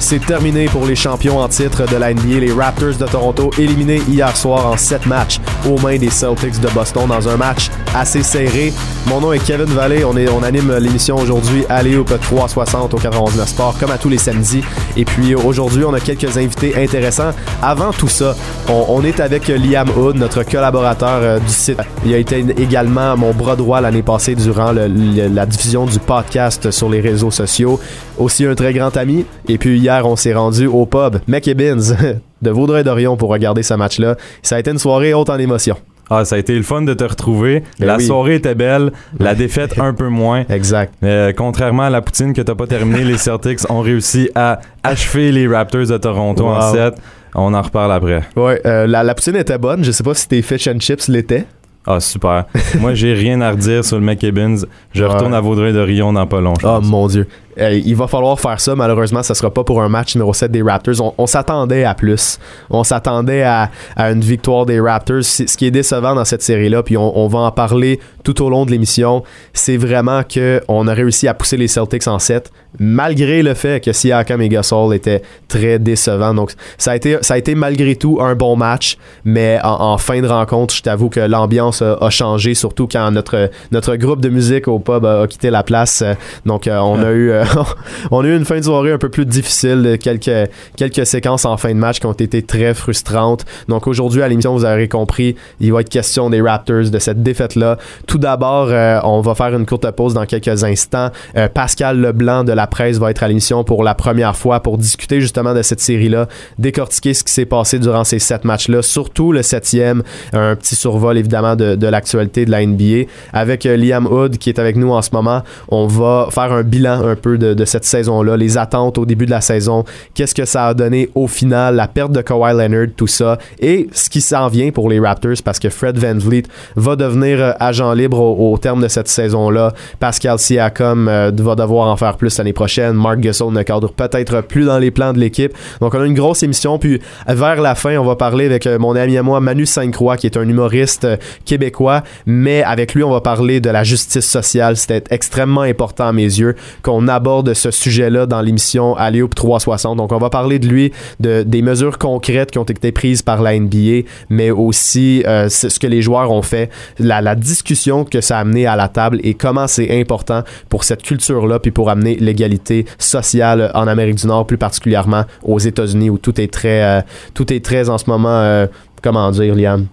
C'est terminé pour les champions en titre de la NBA, les Raptors de Toronto, éliminés hier soir en 7 matchs aux mains des Celtics de Boston dans un match assez serré. Mon nom est Kevin Vallée, on, est, on anime l'émission aujourd'hui au 360 au 91 Sport, comme à tous les samedis. Et puis aujourd'hui, on a quelques invités intéressants. Avant tout ça, on, est avec Liam Hood, notre collaborateur euh, du site. Il a été également mon bras droit l'année passée durant la diffusion du podcast sur les réseaux sociaux. Aussi un très grand ami. Et puis hier, on s'est rendu au pub McEbins de Vaudreuil-Dorion pour regarder ce match-là. Ça a été une soirée haute en émotion. Ah, ça a été le fun de te retrouver. Ben la oui. soirée était belle, la défaite un peu moins. Exact. Euh, contrairement à la poutine que t'as pas terminé, les Celtics ont réussi à achever les Raptors de Toronto en Wow. 7. On en reparle après. Ouais, euh, la, la poutine était bonne. Je sais pas si tes fish and chips l'étaient. Ah, super. Moi, j'ai rien à redire sur le McKibbins. Je Ouais. retourne à Vaudreuil-Dorion dans pas long. je Oh mon dieu. Euh, il va falloir faire ça. Malheureusement, ça sera pas pour un match numéro 7 des Raptors. On, on s'attendait à plus. On s'attendait à, à une victoire des Raptors. Ce qui est décevant dans cette série-là, puis on, on va en parler tout au long de l'émission, c'est vraiment que on a réussi à pousser les Celtics en 7, malgré le fait que Siakam et Gasol étaient très décevants. Donc, ça a été, ça a été malgré tout un bon match, mais en, en fin de rencontre, je t'avoue que l'ambiance a, a changé, surtout quand notre, notre groupe de musique au pub a, a quitté la place. Euh, Donc, euh, on a eu on a eu une fin de soirée un peu plus difficile, quelques, quelques séquences en fin de match qui ont été très frustrantes. Donc aujourd'hui à l'émission, vous aurez compris, il va être question des Raptors, de cette défaite-là. Tout d'abord, euh, on va faire une courte pause dans quelques instants. Euh, Pascal Leblanc de la presse va être à l'émission pour la première fois pour discuter justement de cette série-là, décortiquer ce qui s'est passé durant ces sept matchs-là, surtout le septième, un petit survol évidemment de, l'actualité de la NBA. Avec euh, Liam Hood qui est avec nous en ce moment, on va faire un bilan un peu de, cette saison-là, les attentes au début de la saison, qu'est-ce que ça a donné au final, la perte de Kawhi Leonard, tout ça, et ce qui s'en vient pour les Raptors parce que Fred Van Vliet va devenir euh, agent libre au, terme de cette saison-là. Pascal Siakam euh, va devoir en faire plus l'année prochaine. Mark Gasol ne cadre peut-être plus dans les plans de l'équipe. Donc on a une grosse émission. Puis vers la fin, on va parler avec euh, mon ami à moi, Manu Sainte-Croix, qui est un humoriste québécois. Mais avec lui, on va parler de la justice sociale. C'était extrêmement important à mes yeux qu'on aborde ce sujet-là dans l'émission Alléop 360. Donc on va parler de lui, de, des mesures concrètes qui ont été prises par la NBA, mais aussi euh, ce que les joueurs ont fait, la, la discussion que ça a amené à la table et comment c'est important pour cette culture-là, puis pour amener l'égalité sociale en Amérique du Nord, plus particulièrement aux États-Unis, où tout est très, euh, tout est très en ce moment, euh, comment dire, Liam?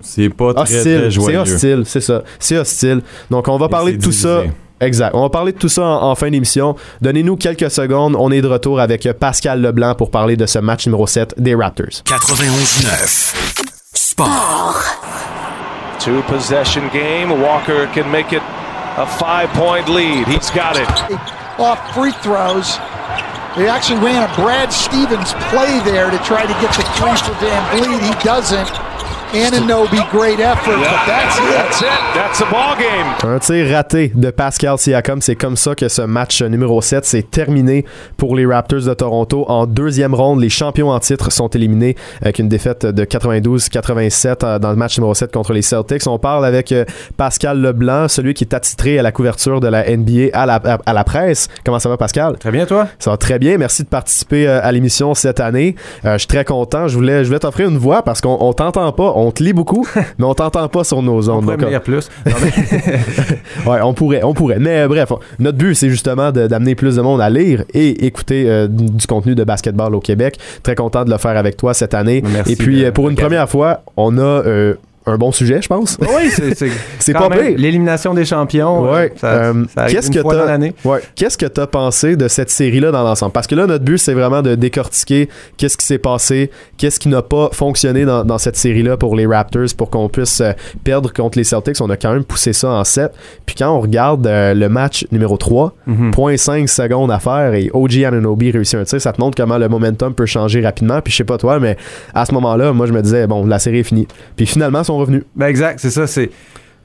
C'est pas très, Hostile, très c'est hostile, c'est ça. C'est hostile. Donc on va Et parler de tout ça. Exact. On va parler de tout ça en, en fin d'émission. Donnez-nous quelques secondes. On est de retour avec Pascal Leblanc pour parler de ce match numéro 7 des Raptors. 91.9. Sport. Two possession game. Walker can make it a five point lead. He's got it. off free throws. They actually ran a Brad Stevens play there to try to get the three for Van Vliet. He doesn't. Ananobi, great effort, but that's it. That's it. That's the ball game. Un tir raté de Pascal Siakam. C'est comme ça que ce match numéro 7 s'est terminé pour les Raptors de Toronto. En deuxième ronde, les champions en titre sont éliminés avec une défaite de 92-87 euh, dans le match numéro 7 contre les Celtics. On parle avec euh, Pascal Leblanc, celui qui est attitré à la couverture de la NBA à la, à- la presse. Comment ça va, Pascal? Très bien, toi? Ça va très bien. Merci de participer euh, à l'émission cette année. Euh, je suis très content. Je voulais, je voulais t'offrir une voix parce qu'on on t'entend pas. On te lit beaucoup, mais on t'entend pas sur nos On ondes. pourrait Donc, me lire plus. Non, mais- Ouais, on pourrait, on pourrait. Mais euh, bref, on- notre but, c'est justement d'amener plus de monde à lire et écouter euh, du contenu de basketball au Québec. Très content de le faire avec toi cette année. Merci et puis, euh, pour une première fois, on a un bon sujet, je pense. oui, c'est pas pire. l'élimination des champions. Ouais. Ça, euh, arrive qu'est-ce une que t'as ouais, qu'est-ce que t'as pensé de cette série là dans l'ensemble? Parce que là notre but c'est vraiment de décortiquer qu'est-ce qui s'est passé, qu'est-ce qui n'a pas fonctionné dans, dans cette série là pour les Raptors pour qu'on puisse euh, perdre contre les Celtics. On a quand même poussé ça en 7. Puis quand on regarde euh, le match numéro 3, Mhm. 0.5 secondes à faire et OG Ananobi réussit un tir, ça te montre comment le momentum peut changer rapidement. Puis je sais pas toi, mais à ce moment-là, moi je me disais bon la série est finie. Puis finalement ils sont revenus. Ben exact, c'est ça. C'est,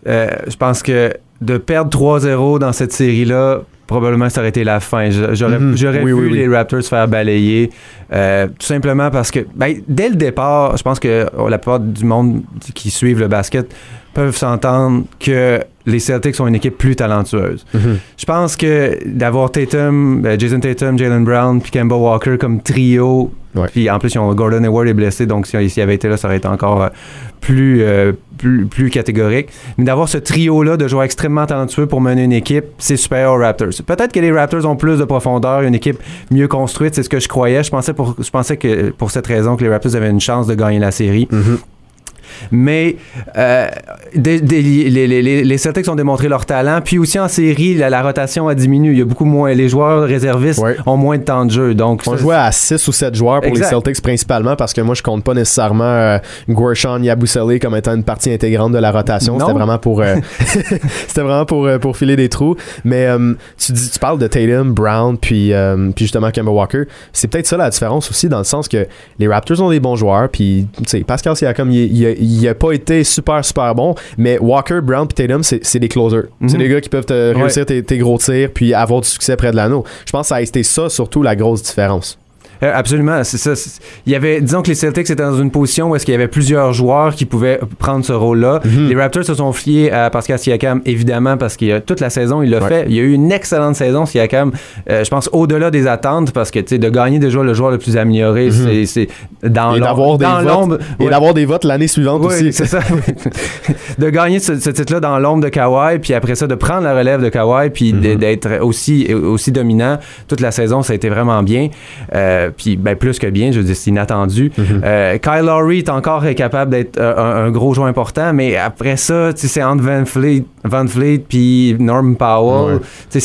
euh, je pense que de perdre 3-0 dans cette série-là probablement ça aurait été la fin. J'aurais Mhm. j'aurais Oui, vu oui, oui. les Raptors se faire balayer. euh, tout simplement parce que, ben, dès le départ, je pense que oh, la plupart du monde qui suivent le basket peuvent s'entendre que les Celtics sont une équipe plus talentueuse. Mhm. Je pense que d'avoir Tatum, euh, Jason Tatum, Jalen Brown, puis Kemba Walker comme trio, puis en plus, ils ont Gordon Hayward est blessé, donc s'il s'il avait été là, ça aurait été encore euh, plus, euh, plus, plus catégorique. Mais d'avoir ce trio-là de joueurs extrêmement talentueux pour mener une équipe, c'est supérieur aux Raptors. Peut-être que les Raptors ont plus de profondeur, une équipe mieux construite, c'est ce que je croyais. Je pensais, pour, je pensais que pour cette raison que les Raptors avaient une chance de gagner la série. Mhm. Mais euh, des- des- les, les- les- les Celtics ont démontré leur talent. Puis aussi en série, la, la rotation a diminué. Il y a beaucoup moins. Les joueurs réservistes Ouais. ont moins de temps de jeu. Donc, On ça, jouait à 6 ou 7 joueurs pour Exact. les Celtics principalement parce que moi je compte pas nécessairement euh, Yabusele comme étant une partie intégrante de la rotation. C'était vraiment pour euh, c'était vraiment pour, euh, pour filer des trous. Mais tu dis tu parles de Tatum, Brown puis puis justement Kemba Walker. C'est peut-être ça la différence aussi dans le sens que les Raptors ont des bons joueurs puis tu sais Pascal Siakam il, il, a- il a pas été super super bon mais Walker, Brown puis Tatum c'est des closers. C'est Mhm. des gars qui peuvent te Ouais. réussir tes, tes gros tirs puis avoir du succès près de l'anneau. Je pense que ça a été ça surtout la grosse différence. Euh, absolument, c'est ça. Il y avait, disons que les Celtics étaient dans une position où est-ce qu'il y avait plusieurs joueurs qui pouvaient prendre ce rôle-là. Mhm. Les Raptors se sont fiés à Pascal Siakam, évidemment, parce a toute la saison, il l'a Ouais. fait. Il y a eu une excellente saison, Siakam. Euh, je pense au-delà des attentes, parce que de gagner déjà le joueur le plus amélioré, Mhm. c'est- c'est dans Et l'om- d'avoir des dans votes. l'ombre. Et Ouais. d'avoir des votes l'année suivante Oui, aussi. c'est ça. de gagner ce, ce titre-là dans l'ombre de Kawhi, puis après ça, de prendre la relève de Kawhi, puis Mhm. d'être aussi, aussi dominant toute la saison, ça a été vraiment bien. Euh, puis ben, plus que bien, je veux dire, c'est inattendu. Mhm. Euh, Kyle Lowry est encore capable d'être euh, un, un gros joueur important, mais après ça, c'est entre Van Fleet, Van Fleet puis Norm Powell. Ouais.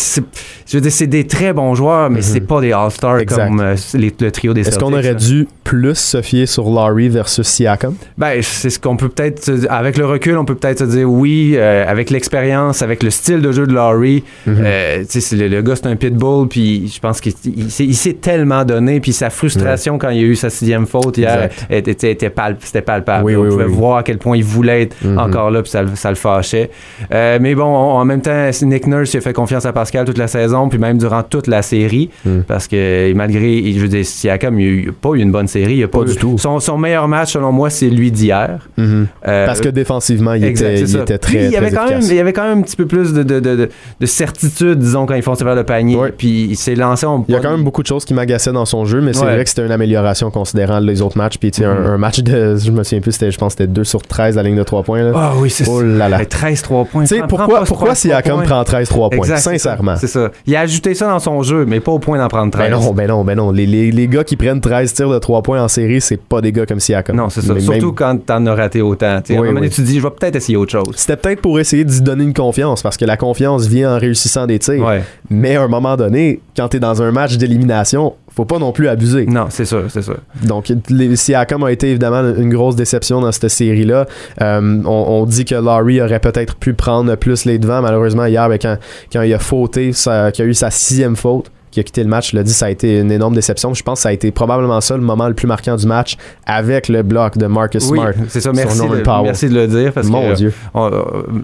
Je veux dire, c'est des très bons joueurs, mais Mhm. c'est pas des All-Stars comme euh, les- le trio des Est-ce qu'on aurait dû plus se fier sur Laurie versus Siakam? Ben, c'est ce qu'on peut peut-être, avec le recul, on peut peut-être se dire oui, euh, avec l'expérience, avec le style de jeu de Laurie, euh, tu sais, c'est le, le gars c'est un pitbull, puis je pense qu'il il s'est- il s'est tellement donné, puis sa frustration quand il a eu sa sixième faute hier était, était- palp- c'était palpable. Oui, on pouvait oui, voir à quel point il voulait être Mhm. encore là, puis ça, le- ça le fâchait. Euh, mais bon, on- en même temps, Nick Nurse il a fait confiance à Pascal toute la saison, puis même durant toute la série, Mhm. parce que malgré, je veux dire, Siakam, il n'a pas eu une bonne série, il a pas, Pas eu- du tout. Son, son meilleur match, selon moi, c'est lui d'hier. Mhm. Euh, Parce que défensivement, il, exact, était, il Puis, très, il y avait très quand même, il y avait quand même un petit peu plus de, de, de, de- de certitude, disons, quand ils foncent vers le panier. Puis il s'est lancé en Il y a quand même beaucoup de choses qui m'agaçaient dans son jeu, mais c'est Ouais. vrai que c'était une amélioration considérant les autres matchs. Puis tu sais, un, Mhm. un match de, je me souviens plus, c'était, je pense que c'était 2 sur 13 à la ligne de 3 points. Ah oui, c'est oh ça. là là. Mais 13-3 points. Tu sais, pourquoi, pourquoi Siakam prend 13 3 points? Exact. Sincèrement. C'est ça. Il a ajouté ça dans son jeu, mais pas au point d'en prendre 13. Ben non, ben non, ben non. Les, les, les gars qui prennent 13 tirs de 3 points en série, c'est pas des gars comme Siakam. Non, c'est ça. Mais Surtout même- quand t'en as raté autant. Tu Oui, moment donné, oui. tu te dis, je vais peut-être essayer autre chose. C'était peut-être pour essayer d'y donner une confiance, parce que la confiance vient en réussissant des tirs. Ouais. Mais à un moment donné, quand t'es dans un match d'élimination, faut pas non plus abuser. Non, c'est sûr, c'est sûr. Donc, les, Siakam a été évidemment une grosse déception dans cette série-là. Euh, on, on dit que Laurie aurait peut-être pu prendre plus les devants. Malheureusement, hier, ben, quand, quand il a fauté, qu'il a eu sa sixième faute, qui a quitté le match, l'ai dit, ça a été une énorme déception. Je pense que ça a été probablement ça le moment le plus marquant du match avec le bloc de Marcus Oui, Smart. c'est ça. sur Merci Norman de, Powell. merci de le dire. Parce Mon que, Dieu. on- euh,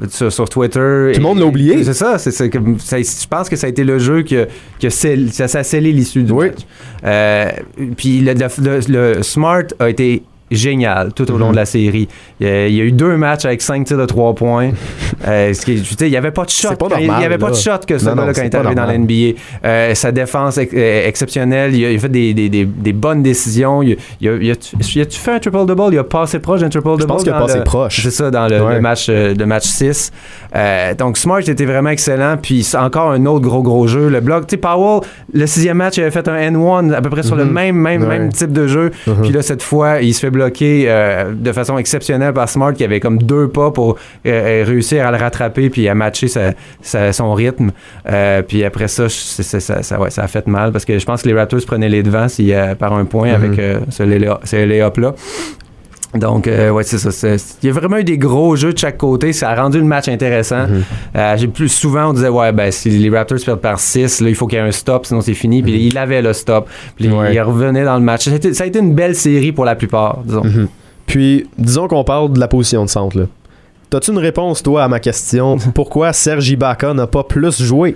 sur, sur Twitter. Tout le monde l'a oublié. C'est ça, Je pense que ça a été le jeu que, que ça, ça a scellé l'issue du Oui. match. Euh, puis le, le- le- le Smart a été génial tout au long Mhm. de la série. Il y, a, il y a eu deux matchs avec cinq tirs de trois points. Euh, ce qui tu il n'y avait pas de shot. Pas il n'y avait pas de shot que ce Non, quand il est arrivé dans la normal. NBA. Euh, sa défense ex- euh, exceptionnelle. Il a, il a fait des, des, des, des bonnes décisions. Il, a- il a, il a, il a-tu fait un triple-double? Il a passé proche d'un triple-double? Je pense qu'il a passé le- proche. C'est ça, dans le, Ouais. le match, euh, le match 6. Euh, donc, Smart était vraiment excellent. Puis, c'est encore un autre gros, gros jeu. Le bloc, tu sais, Powell, le sixième match, il avait fait un N1 à peu près sur le Mhm. même, même, Ouais. même type de jeu. Mhm. Puis là, cette fois, il se fait bloquer euh, de façon exceptionnelle par Smart, qui avait comme deux pas pour euh, réussir à le rattraper puis à matcher sa- sa- son rythme. Puis après ça, ça, ça, ouais, ça a fait mal parce que je pense que les Raptors prenaient les devants par un point Mhm. avec ce lay- ce lay-up-là. Donc, euh, ouais, c'est ça. Il y a vraiment eu des gros jeux de chaque côté. Ça a rendu le match intéressant. Mhm. Euh, j'ai plus souvent, on disait, ouais, ben, si les Raptors perdent par 6, là, il faut qu'il y ait un stop, sinon c'est fini. Puis il avait le stop. Puis Mhm. Ouais. il revenait dans le match. Ça a, été, ça a été une belle série pour la plupart, disons. Mhm. Puis, disons qu'on parle de la position de centre. là. T'as-tu une réponse, toi, à ma question? Pourquoi Serge Ibaka n'a pas plus joué?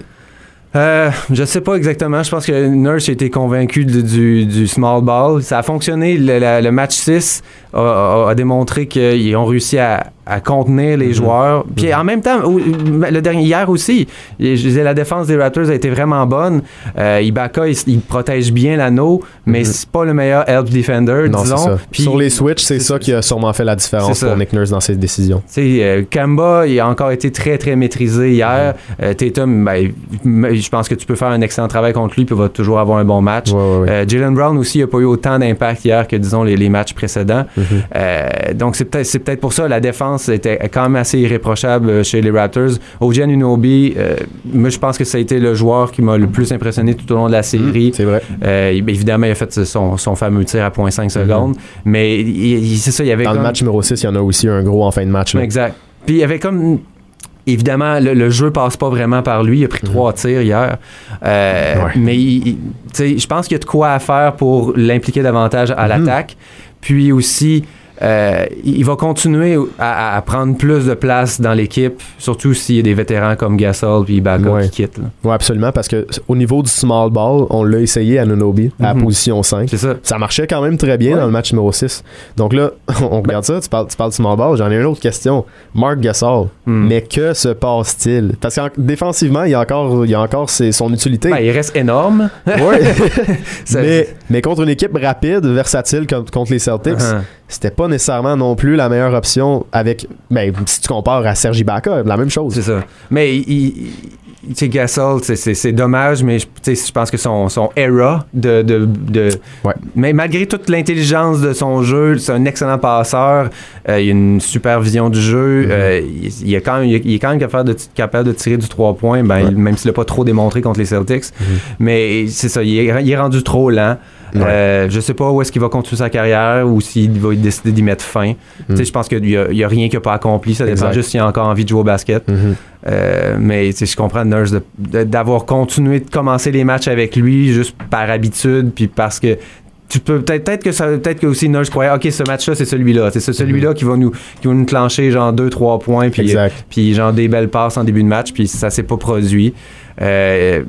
Euh, je sais pas exactement. Je pense que Nurse a été convaincu de- du, du small ball. Ça a fonctionné. Le, le match 6 a, démontré qu'ils ont réussi à, à contenir les joueurs. Puis en même temps, au- le dernier hier aussi, je disais la défense des Raptors a été vraiment bonne. Euh, Ibaka, il, il protège bien l'anneau, mais c'est pas le meilleur help defender, Non, disons. Puis- Sur les switches, c'est ça ça. qui a sûrement fait la différence pour Nick Nurse dans ses décisions. Euh, Kemba, il a encore été très, très maîtrisé hier. Euh, Tatum, ben, je pense que tu peux faire un excellent travail contre lui puis il va toujours avoir un bon match. Ouais, ouais, ouais. Euh, Jalen Brown aussi n'a pas eu autant d'impact hier que, disons, les, les matchs précédents. Mhm. Euh, donc, c'est peut-être c'est peut-être pour ça la défense était quand même assez irréprochable euh, chez les Raptors. OG Anunoby, euh, moi, je pense que ça a été le joueur qui m'a le plus impressionné tout au long de la série. C'est vrai. Euh, évidemment, il a fait son, son fameux tir à 0.5 secondes, mais il- il- c'est ça, il y avait Mhm. Dans le match numéro 6, il y en a aussi un gros en fin de match. là. Exact. Puis il y avait comme. Évidemment, le, le jeu passe pas vraiment par lui. Il a pris trois tirs hier. Euh, Mhm. Ouais. Mais je pense qu'il y a de quoi à faire pour l'impliquer davantage à Mhm. l'attaque. Puis aussi, euh, il va continuer à, à prendre plus de place dans l'équipe, surtout s'il y a des vétérans comme Gasol puis Ibaka Ouais. qui quittent. Oui, absolument, parce que au niveau du small ball, on l'a essayé à Nunobi, à la Mhm. position 5. C'est ça. Ça marchait quand même très bien Ouais. dans le match numéro 6. Donc là, on regarde ça, tu parles, tu parles de small ball, j'en ai une autre question. Mark Gasol, Hmm. mais que se passe-t-il? Parce que défensivement, il y a encore, il y a encore ses- son utilité. Ben, il reste énorme. Ouais. Ça- mais, mais contre une équipe rapide, versatile comme contre les Celtics, Uh-huh. C'était pas nécessairement non plus la meilleure option avec, ben, si tu compares à Sergi Ibaka, la même chose. C'est ça. Mais il, sais, Gasol, c'est- dommage, mais je, pense que son, son era de. de, de- Ouais. Mais malgré toute l'intelligence de son jeu, c'est un excellent passeur. euh, il a une super vision du jeu. Mm-hmm. euh, il, quand même, il est- quand même capable de, capable de tirer du 3 points, ben, Ouais. Mm-hmm. il- même s'il n'a pas trop démontré contre les Celtics. Mais c'est ça, il est, il est rendu trop lent. Ouais. Euh, je sais pas où est-ce qu'il va continuer sa carrière ou s'il va décider d'y mettre fin. Sais, Je pense qu'il n'y a, y a rien qu'il n'a pas accompli. Ça dépend Mm. Exact. juste s'il a encore envie de jouer au basket. Mhm. Euh, mais je comprends Nurse d'avoir continué de commencer les matchs avec lui juste par habitude, puis parce que tu peux peut-être que ça peut-être que aussi Nurse croyait ok ce match-là c'est celui-là c'est ce- celui-là qui va nous qui va nous clencher genre 2 3 points puis Exact. puis genre des belles passes en début de match puis ça s'est pas produit euh,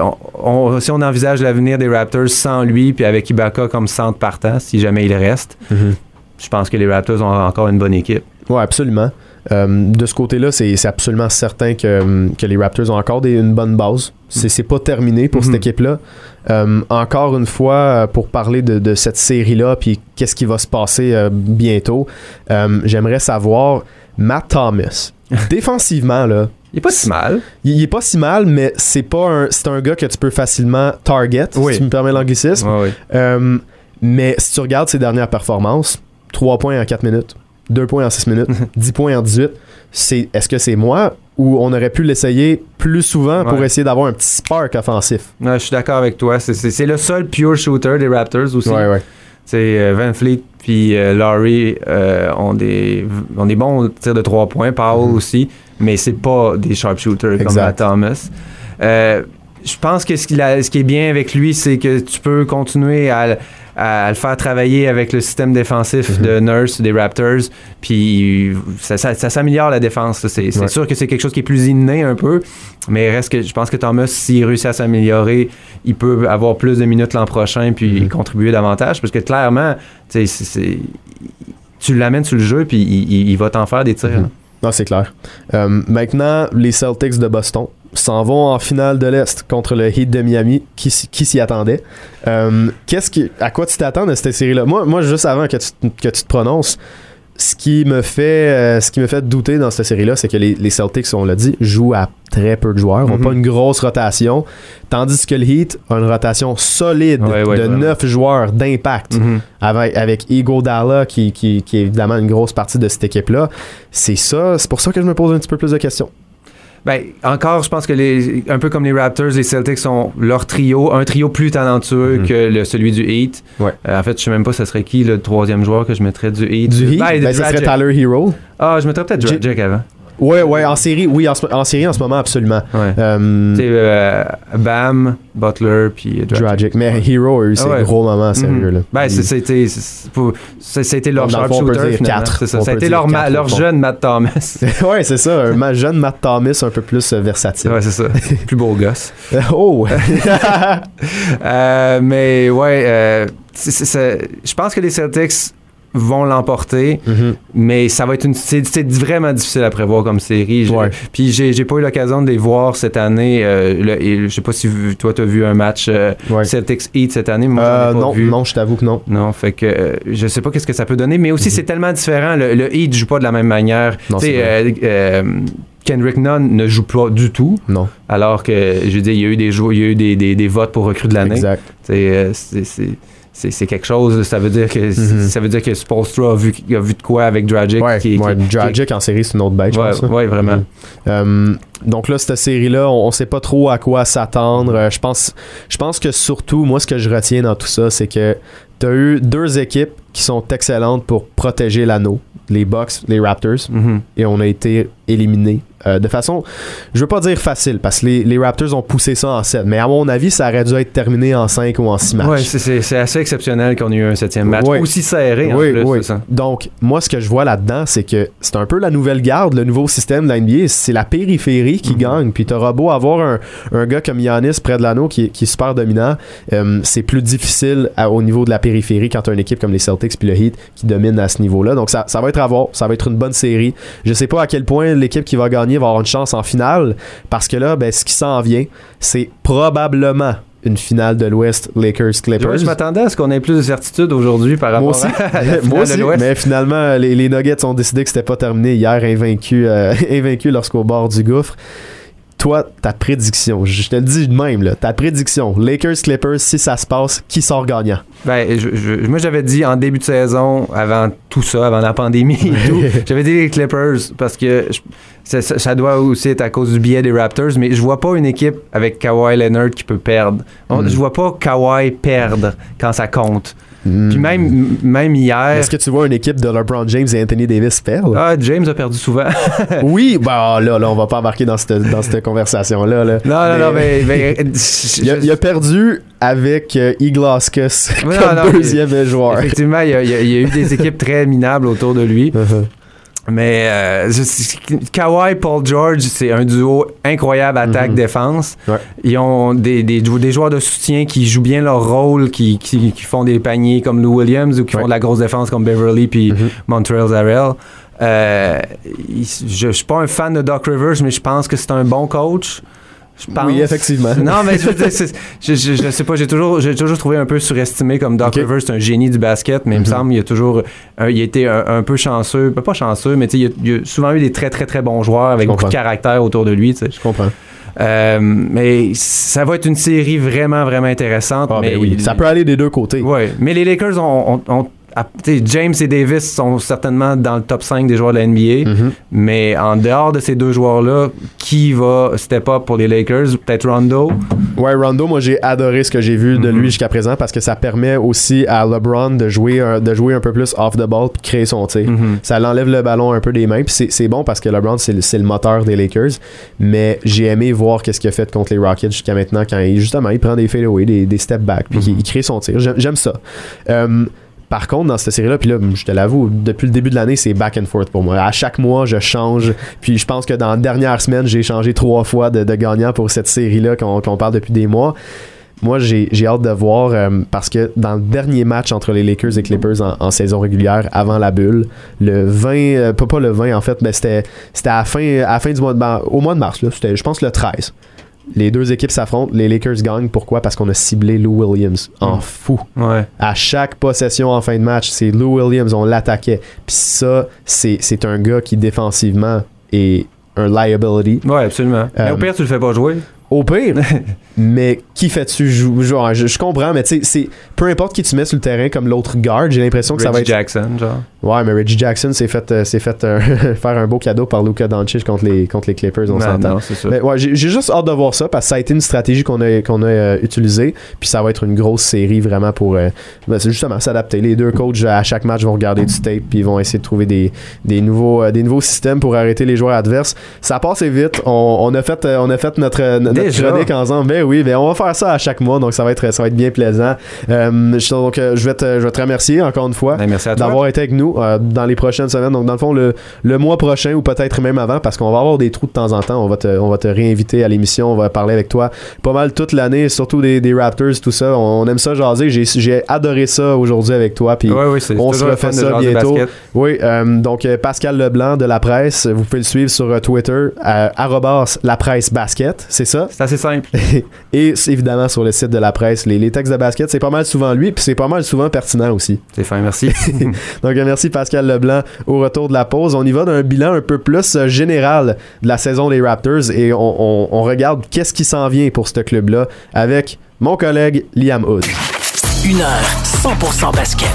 on, on- si on envisage l'avenir des Raptors sans lui puis avec Ibaka comme centre partant si jamais il reste Mhm. je pense que les Raptors ont encore une bonne équipe Oui, absolument. Euh, de ce côté-là, c'est absolument certain que, que les Raptors ont encore des- une bonne base. C'est pas terminé pour cette Mhm. équipe-là. Euh, encore une fois, euh, pour parler de, de cette série-là, puis qu'est-ce qui va se passer euh, bientôt, j'aimerais savoir, Matt Thomas, défensivement, là, il est pas si mal il, est pas si mal, mais c'est pas un, c'est un gars que tu peux facilement target, Oui. si tu me permets l'anglicisme. Euh, mais si tu regardes ses dernières performances, 3 points en 4 minutes, 2 points en 6 minutes, 10 points en 18, c'est, est-ce que c'est moi ou on aurait pu l'essayer plus souvent pour essayer d'avoir un petit spark offensif? Ouais, je suis d'accord avec toi. C'est- le seul pure shooter des Raptors aussi. Ouais, C'est euh, Van Fleet puis euh, Laurie euh, ont des ont des bons tirs de trois points. Powell aussi, mais c'est pas des sharpshooters comme. Matt Thomas. Euh, je pense que ce, qu'il a- ce qui est bien avec lui, c'est que tu peux continuer à, à le faire travailler avec le système défensif Mhm. de Nurse des Raptors, puis ça, ça- ça s'améliore la défense. C'est Ouais. sûr que c'est quelque chose qui est plus inné un peu, mais reste que je pense que Thomas, s'il réussit à s'améliorer, il peut avoir plus de minutes l'an prochain puis Mhm. contribuer davantage, parce que clairement, tu l'amènes sur le jeu puis il, il- il va t'en faire des tirs. Mhm. Non, c'est clair. Euh, maintenant, les Celtics de Boston s'en vont en finale de l'Est contre le Heat de Miami. Qui, s'y attendait? Euh, qu'est-ce qui, à quoi tu t'attends de cette série-là? Moi, moi, juste avant que tu, que tu te prononces, ce qui me fait, euh, ce qui me fait douter dans cette série-là, c'est que les, les Celtics, on l'a dit, jouent à très peu de joueurs, n'ont Mhm. pas une grosse rotation, tandis que le Heat a une rotation solide Ouais, ouais, de vraiment. 9 joueurs d'impact Mhm. avec, avec Ego Dalla qui, qui, qui est évidemment une grosse partie de cette équipe-là. C'est ça, c'est pour ça que je me pose un petit peu plus de questions. Ben, encore, je pense que les, un peu comme les Raptors, les Celtics sont leur trio, un trio plus talentueux Mhm. que le, celui du Heat. Ouais. Euh, en fait, je sais même pas ce serait qui le troisième joueur que je mettrais du Heat. Du Heat, Ben, ben, ça serait Dragic. Tyler Hero. Ah, je mettrais peut-être J- Dragic avant. Ouais, ouais, en série, oui, en, ce- en série en ce moment, absolument. Ouais. Sais, euh, Bam, Butler, puis Dragic. Dragic. Mais Hero a eu ses Ah ouais. gros moments, sérieux. Mhm. Là. Ben, c'était c'était leur sharpshooter. C'est ça. Ça a été leur, ma- leur jeune Matt Thomas. ouais, c'est ça. Un ma- jeune Matt Thomas un peu plus euh, versatile. ouais, c'est ça. Plus beau gosse. oh! Euh, mais ouais, euh, je pense que les Celtics vont l'emporter, Mhm. mais ça va être une c'est vraiment difficile à prévoir comme série. Ouais. Puis j'ai j'ai pas eu l'occasion de les voir cette année. euh, je sais pas si toi t'as vu un match euh, Ouais. Celtics Heat cette année. Moi, j'en ai Euh, pas non, vu. non, je t'avoue que non. Non, fait que je sais pas qu'est-ce que ça peut donner, mais Mhm. aussi c'est tellement différent. Le, le Heat joue pas de la même manière. Non, Tu Kendrick Nunn ne joue pas du tout, Non. alors que je veux dire, il y a eu des il y a eu des, des- des votes pour recrue de l'année. Exact. Tu c'est- c'est- quelque chose. Ça veut dire que Mhm. ça veut dire que Spolstra a vu, a vu de quoi avec Dragic. Ouais, qui- qui- ouais, qui- Dragic en série, c'est une autre bête, je Ouais, pense. ouais, vraiment. Mhm. Euh, donc là, cette série-là, on, on sait pas trop à quoi s'attendre. Euh, je pense, je pense que surtout, moi, ce que je retiens dans tout ça, c'est que tu as eu deux équipes qui sont excellentes pour protéger l'anneau, les Bucks, les Raptors, Mhm. et on a été éliminés euh, de façon, je veux pas dire facile, parce que les, les Raptors ont poussé ça en 7, mais à mon avis, ça aurait dû être terminé en 5 ou en 6 matchs. Ouais, c'est- assez exceptionnel qu'on ait eu un septième match. Ouais. Aussi serré, en oui, plus, oui. ça. Donc, moi, ce que je vois là-dedans, c'est que c'est un peu la nouvelle garde, le nouveau système de la NBA. C'est la périphérie qui Mhm. gagne. Puis, t'auras beau avoir un, un gars comme Yanis près de l'anneau qui, est- qui est super dominant, euh, c'est plus difficile à- au niveau de la périphérie quand t'as une équipe comme les Celtics puis le Heat qui domine à ce niveau-là. Donc, ça, ça va être à voir. Ça va être une bonne série. Je sais pas à quel point l'équipe qui va gagner va avoir une chance en finale parce que là, ben, ce qui s'en vient, c'est probablement une finale de l'Ouest Lakers-Clippers. Ouais, je m'attendais à ce qu'on ait plus de certitude aujourd'hui par rapport Moi aussi. à la Moi aussi. de l'Ouest. Mais finalement, les, les Nuggets ont décidé que c'était pas terminé hier, invaincus euh, invaincus lorsqu'au bord du gouffre. Toi, ta prédiction, je te le dis de même, là, ta prédiction, Lakers-Clippers, si ça se passe, qui sort gagnant? Ben, je- je- moi, j'avais dit en début de saison, avant tout ça, avant la pandémie et tout, j'avais dit les Clippers parce que je- ça, doit aussi être à cause du biais des Raptors, mais je vois pas une équipe avec Kawhi Leonard qui peut perdre. On- Mm. Je vois pas Kawhi perdre quand ça compte. Hmm. Puis même, même hier, Est-ce que tu vois une équipe de LeBron James et Anthony Davis perdre? ah, James a perdu souvent. Oui, bah là, là, on va pas embarquer dans cette, dans cette conversation-là. Là. non, non, non, mais... mais- Il a, il a perdu avec euh, Iglauskas Oui, comme non, non, deuxième joueur. Effectivement, il y, a, il y a- il y a eu des équipes très minables autour de lui. Uh-huh. Mais euh, Kawhi Paul George, c'est un duo incroyable attaque-défense. Mhm. Ouais. Ils ont des, des, des joueurs de soutien qui jouent bien leur rôle, qui, qui, qui font des paniers comme Lou Williams ou qui Ouais. font de la grosse défense comme Beverly puis Mhm. Montreal Zarel. Euh, je, je suis pas un fan de Doc Rivers, mais je pense que c'est un bon coach. Je pense. Oui, effectivement. Non, mais je veux dire, c'est- je, je, je sais pas, j'ai toujours, j'ai toujours trouvé un peu surestimé comme Doc. Rivers, c'est un génie du basket, mais il me Mhm. semble qu'il a toujours, un- il a été un, un peu chanceux, pas chanceux, mais tu sais, il, a- il a souvent eu des très très très bons joueurs avec beaucoup de caractère autour de lui. Je comprends. Euh, mais ça va être une série vraiment vraiment intéressante. Ah, mais ben oui, ça peut aller des deux côtés. Ouais, mais les Lakers ont, James et Davis sont certainement dans le top 5 des joueurs de la NBA. Mhm. Mais en dehors de ces deux joueurs-là, qui va step up pour les Lakers? Peut-être Rondo? Ouais, Rondo, moi j'ai adoré ce que j'ai vu de Mhm. lui jusqu'à présent parce que ça permet aussi à LeBron de jouer un, de jouer un peu plus off the ball puis de créer son tir. Mhm. Ça l'enlève le ballon un peu des mains puis c'est- bon parce que LeBron c'est le, moteur des Lakers. Mais j'ai aimé voir qu'est-ce qu'il a fait contre les Rockets jusqu'à maintenant quand il, justement il prend des fadeaways, des, des step back puis il, il crée son tir. J'aime j'aime ça. Euh, par contre, dans cette série-là, puis là, je te l'avoue, depuis le début de l'année, c'est back and forth pour moi. À chaque mois, je change. Puis je pense que dans la dernière semaine, j'ai changé trois fois de, gagnant pour cette série-là qu'on parle depuis des mois. Moi, j'ai hâte de voir euh, parce que dans le dernier match entre les Lakers et Clippers en, saison régulière, avant la bulle, le 20, euh, pas, le 20 en fait, mais c'était à la fin, du mois de mars, au mois de mars, je pense le 13. Les deux équipes s'affrontent, les Lakers gagnent. Pourquoi? Parce qu'on a ciblé Lou Williams. En Mm. fou. Ouais. À chaque possession en fin de match, c'est Lou Williams, on l'attaquait. Puis ça, c'est un gars qui défensivement est un liability. Ouais, absolument. mais Euh, au pire, tu le fais pas jouer. Au pire, mais qui fais-tu jouer genre, je, je comprends, mais tu sais, c'est peu importe qui tu mets sur le terrain comme l'autre guard, j'ai l'impression que ça va être. Jackson, genre. Ouais, mais Reggie Jackson s'est fait, euh, s'est fait euh, faire un beau cadeau par Luka Doncic contre les, contre les Clippers, on s'entend. Mais ouais, j'ai juste hâte de voir ça parce que ça a été une stratégie qu'on a, qu'on a euh, utilisée. Puis ça va être une grosse série vraiment pour ben, justement s'adapter. Les deux coachs à chaque match vont regarder du tape puis ils vont essayer de trouver des, des, nouveaux, des nouveaux systèmes pour arrêter les joueurs adverses. Ça passe vite. On, on a fait, on a fait notre, notre Déjà? chronique ensemble. Ben oui, ben on va faire ça à chaque mois donc ça va être, ça va être bien plaisant. Euh, je- donc euh, je vais, te, je vais te remercier encore une fois Ben, d'avoir été avec nous euh, dans les prochaines semaines. Donc, dans le fond, le, le mois prochain ou peut-être même avant, parce qu'on va avoir des trous de temps en temps, on va te, on va te réinviter à l'émission, on va parler avec toi pas mal toute l'année, surtout des, des Raptors, tout ça. On, on aime ça jaser. J'ai, adoré ça aujourd'hui avec toi. Puis Ouais, c'est on se refait ça bientôt. Oui, euh, donc Pascal Leblanc de La Presse, vous pouvez le suivre sur Twitter, La Presse Basket, c'est ça? C'est assez simple. Et évidemment sur le site de La Presse, les, les textes de basket, c'est pas mal souvent lui, puis c'est pas mal souvent pertinent aussi. C'est fin, merci. Donc, euh, merci Pascal Leblanc. Au retour de la pause, on y va d'un bilan un peu plus euh, général de la saison des Raptors et on, on- on regarde qu'est-ce qui s'en vient pour ce club-là avec mon collègue Liam Hood. Une heure 100% basket.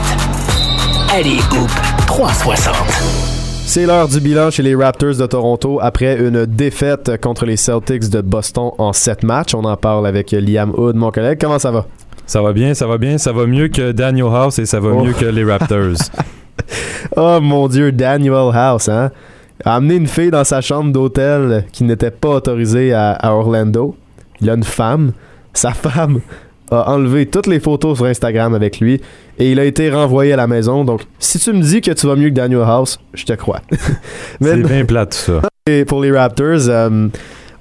Allez, Hoop 360. C'est l'heure du bilan chez les Raptors de Toronto après une défaite contre les Celtics de Boston en 7 matchs. On en parle avec Liam Hood, mon collègue. Comment ça va? Ça va bien, ça va bien, ça va mieux que Daniel House et ça va Oh. mieux que les Raptors. Oh mon Dieu, Daniel House, hein? A amené une fille dans sa chambre d'hôtel qui n'était pas autorisée à, à Orlando. Il a une femme. Sa femme a enlevé toutes les photos sur Instagram avec lui et il a été renvoyé à la maison. Donc, si tu me dis que tu vas mieux que Daniel House, je te crois. C'est bien plat tout ça. et pour les Raptors, euh,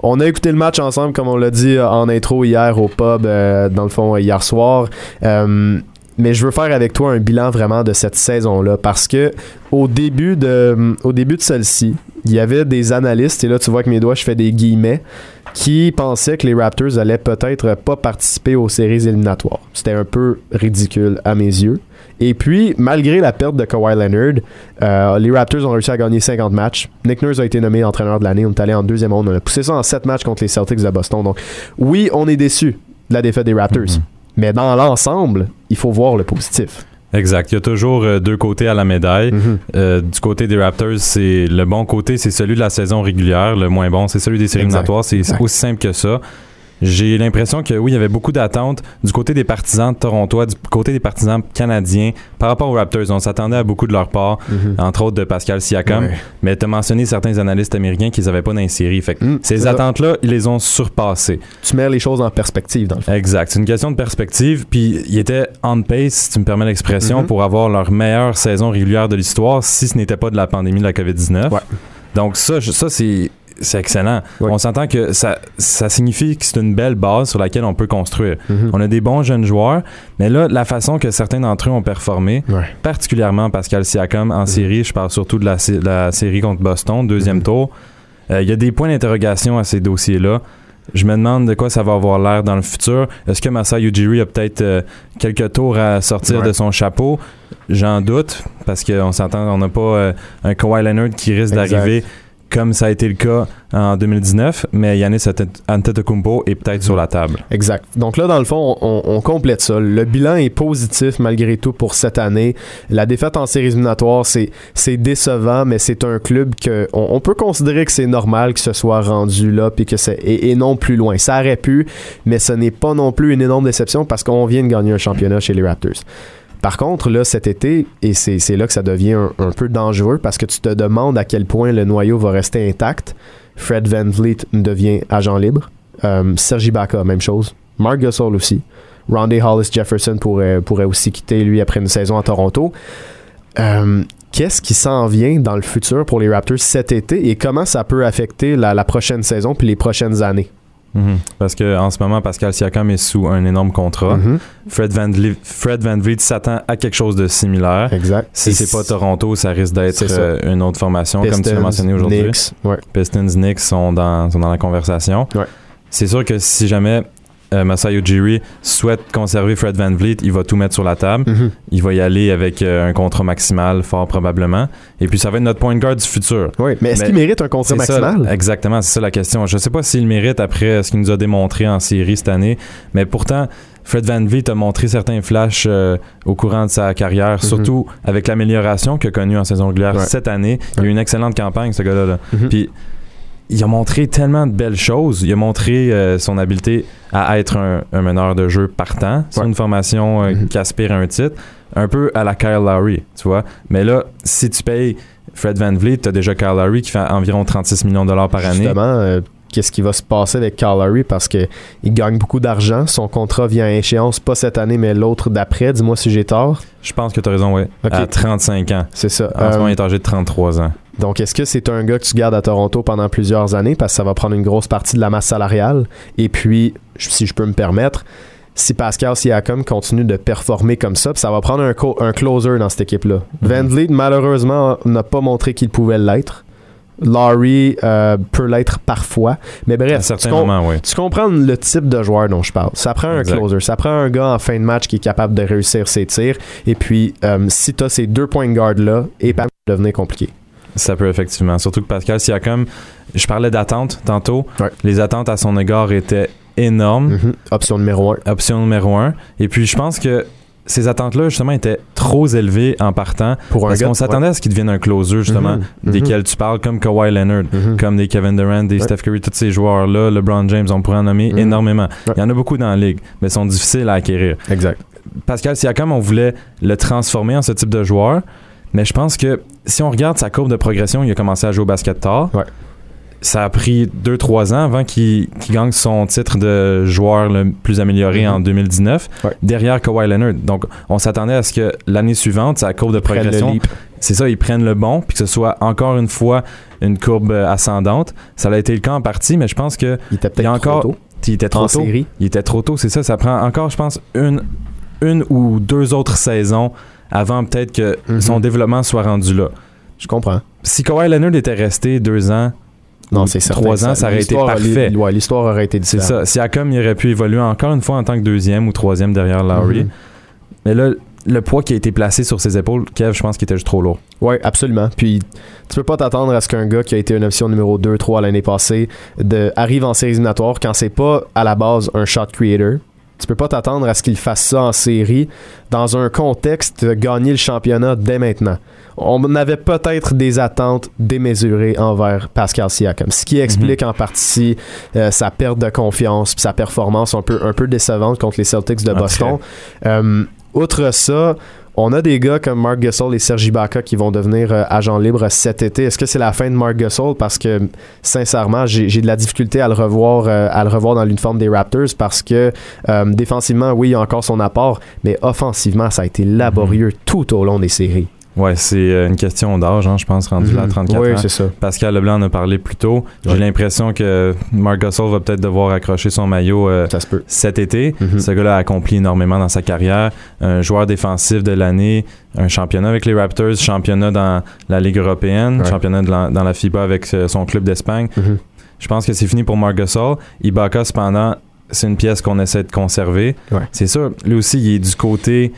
on a écouté le match ensemble, comme on l'a dit euh, en intro hier au pub, euh, dans le fond, hier soir. Euh, mais je veux faire avec toi un bilan vraiment de cette saison-là parce que au début de, au début de celle-ci, il y avait des analystes, et là tu vois que mes doigts, je fais des guillemets, qui pensaient que les Raptors allaient peut-être pas participer aux séries éliminatoires. C'était un peu ridicule à mes yeux. Et puis, malgré la perte de Kawhi Leonard, euh, les Raptors ont réussi à gagner 50 matchs. Nick Nurse a été nommé entraîneur de l'année. On est allé en deuxième ronde. On a poussé ça en 7 matchs contre les Celtics de Boston. Donc, oui, on est déçu de la défaite des Raptors. Mhm. Mais dans l'ensemble, il faut voir le positif. Exact. Il y a toujours euh, deux côtés à la médaille. Mhm. Euh, du côté des Raptors, c'est le bon côté, c'est celui de la saison régulière. Le moins bon, c'est celui des séries. C'est aussi simple que ça. J'ai l'impression que oui, il y avait beaucoup d'attentes du côté des partisans de Toronto, du côté des partisans canadiens par rapport aux Raptors. On s'attendait à beaucoup de leur part, entre autres de Pascal Siakam. Mais tu as mentionné certains analystes américains qu'ils n'avaient pas dans les séries. Fait que Mm, ces attentes-là, ils les ont surpassées. Tu mets les choses en perspective, dans le fond. Exact. C'est une question de perspective. Puis ils étaient on pace, si tu me permets l'expression, Mhm. pour avoir leur meilleure saison régulière de l'histoire si ce n'était pas de la pandémie de la COVID-19. Ouais. Donc ça, je- ça c'est c'est excellent. On s'entend que ça, ça signifie que c'est une belle base sur laquelle on peut construire. Mhm. On a des bons jeunes joueurs, mais là, la façon que certains d'entre eux ont performé, Ouais. particulièrement Pascal Siakam Mhm. en série, je parle surtout de la, sé- la série contre Boston, deuxième Mhm. tour, euh, il y a des points d'interrogation à ces dossiers-là. Je me demande de quoi ça va avoir l'air dans le futur. Est-ce que Masai Ujiri a peut-être euh, quelques tours à sortir Ouais. de son chapeau? J'en doute, parce qu'on s'entend, on n'a pas euh, un Kawhi Leonard qui risque d'arriver comme ça a été le cas en 2019, mais Yanis Antetokounmpo est peut-être sur la table. Exact. Donc là, dans le fond, on, complète ça. Le bilan est positif malgré tout pour cette année. La défaite en séries éliminatoires, c'est, décevant, mais c'est un club que on, peut considérer que c'est normal que ce soit rendu là puis que c'est, et non plus loin. Ça aurait pu, mais ce n'est pas non plus une énorme déception parce qu'on vient de gagner un championnat chez les Raptors. Par contre, là, cet été, et c'est, là que ça devient un, peu dangereux parce que tu te demandes à quel point le noyau va rester intact. Fred Van Vliet devient agent libre. Euh, Sergi Baca, même chose. Mark Gasol aussi. Rondé Hollis Jefferson pourrait, aussi quitter, lui, après une saison à Toronto. Euh, Qu'est-ce qui s'en vient dans le futur pour les Raptors cet été et comment ça peut affecter la prochaine saison puis les prochaines années? Mhm. Parce que en ce moment, Pascal Siakam est sous un énorme contrat. Mhm. Fred Van, Vliet- Fred Van Vliet s'attend à quelque chose de similaire. Exact. Si c'est pas Toronto, ça risque d'être euh, une autre formation, comme tu l'as mentionné aujourd'hui. Ouais. Pistons, Knicks sont dans, sont dans la conversation. Ouais. C'est sûr que si jamais euh, Masai Ujiri souhaite conserver Fred Van Vliet, il va tout mettre sur la table. Mhm. Il va y aller avec euh, un contrat maximal, fort probablement. Et puis, ça va être notre point guard du futur. Oui, mais est-ce qu'il mérite un contrat ça, maximal? exactement, c'est ça la question. Je sais pas s'il le mérite après ce qu'il nous a démontré en série cette année, mais pourtant, Fred Van Vliet a montré certains flashs euh, au courant de sa carrière, Mhm. surtout avec l'amélioration qu'il a connue en saison régulière Ouais. cette année. Il a eu une excellente campagne, ce gars-là. là. Mhm. Puis, il a montré tellement de belles choses. Il a montré euh, son habileté à être un, un meneur de jeu partant sur Ouais. une formation euh, Mhm. qui aspire à un titre, un peu à la Kyle Lowry, tu vois. Mais là, si tu payes Fred Van Vliet, tu as déjà Kyle Lowry qui fait environ 36 millions de dollars par année. Justement, euh, qu'est-ce qui va se passer avec Kyle Lowry? Parce que il gagne beaucoup d'argent. Son contrat vient à échéance, pas cette année, mais l'autre d'après. Dis-moi si j'ai tort. Je pense que tu as raison, ouais. Ok. À 35 ans. C'est ça. En ce moment, il est âgé de 33 ans. Donc, est-ce que c'est un gars que tu gardes à Toronto pendant plusieurs années parce que ça va prendre une grosse partie de la masse salariale? Et puis, si je peux me permettre, si Pascal Siakam continue de performer comme ça, puis ça va prendre un, closer dans cette équipe-là. Van Vliet, malheureusement, n'a pas montré qu'il pouvait l'être. Laurie euh, peut l'être parfois. Mais bref, tu, com- moments, oui. tu comprends le type de joueur dont je parle. Ça prend un closer, ça prend un gars en fin de match qui est capable de réussir ses tirs. Et puis, euh, si tu as ces deux points de garde-là, et pas devenir compliqué. Ça peut effectivement. Surtout que Pascal Siakam, je parlais d'attente tantôt. Ouais. Les attentes à son égard étaient énormes. Mhm. Option numéro un. Option numéro un. Et puis, je pense que ces attentes-là, justement, étaient trop élevées en partant. Pour un Parce qu'on s'attendait à ce qu'il devienne un closer, justement, Mhm. Mhm. desquels tu parles, comme Kawhi Leonard, comme des Kevin Durant, des Ouais. Steph Curry, tous ces joueurs-là, LeBron James, on pourrait en nommer énormément. Ouais. Il y en a beaucoup dans la ligue, mais ils sont difficiles à acquérir. Exact. Pascal Siakam, on voulait le transformer en ce type de joueur, mais je pense que si on regarde sa courbe de progression, il a commencé à jouer au basket tard. Ouais. Ça a pris 2-3 ans avant qu'il gagne son titre de joueur le plus amélioré Mhm. en 2019, Ouais. derrière Kawhi Leonard. Donc, on s'attendait à ce que l'année suivante, sa courbe de progression, c'est ça, ils prennent le bon, puis que ce soit encore une fois une courbe euh, ascendante. Ça a été le cas en partie, mais je pense que Il était peut-être encore trop tôt. il était trop en tôt. série. Il était trop tôt, c'est ça. Ça prend encore, je pense, une, une ou deux autres saisons avant peut-être que Mhm. son développement soit rendu là. Je comprends. Si Kawhi Leonard était resté deux ans, Non, c'est certain. trois ans, ça aurait été parfait. ouais, L'histoire aurait été C'est différente. ça. Siakam, il aurait pu évoluer encore une fois en tant que deuxième ou troisième derrière Lowry. Mhm. Mais là, le poids qui a été placé sur ses épaules, Kev, je pense qu'il était juste trop lourd. Oui, absolument. Puis tu peux pas t'attendre à ce qu'un gars qui a été une option numéro 2-3 l'année passée de, arrive en séries éliminatoires quand c'est pas à la base un shot creator. Tu peux pas t'attendre à ce qu'il fasse ça en série dans un contexte de gagner le championnat dès maintenant. On avait peut-être des attentes démesurées envers Pascal Siakam, ce qui explique en partie euh, sa perte de confiance puis sa performance un peu, un peu décevante contre les Celtics de Boston. Euh, outre ça, on a des gars comme Mark Gasol et Sergi Ibaka qui vont devenir euh, agents libres cet été. Est-ce que c'est la fin de Mark Gasol? Parce que, sincèrement, j'ai de la difficulté à le revoir, euh, à le revoir dans l'uniforme des Raptors parce que euh, défensivement, oui, il y a encore son apport, mais offensivement, ça a été laborieux Mhm. tout au long des séries. Ouais, c'est euh, une question d'âge, hein, je pense, rendu là à 34 Mhm. oui, ans. c'est ça. Pascal Leblanc en a parlé plus tôt. J'ai l'impression que Marc Gasol va peut-être devoir accrocher son maillot euh, Ça se peut. cet été. Mhm. Ce gars-là a accompli énormément dans sa carrière. Un joueur défensif de l'année, un championnat avec les Raptors, championnat dans la Ligue européenne, Ouais. championnat de la- dans la FIBA avec euh, son club d'Espagne. Mhm. Je pense que c'est fini pour Marc Gasol. Ibaka, cependant, c'est une pièce qu'on essaie de conserver. Ouais. C'est sûr, lui aussi, il est du côté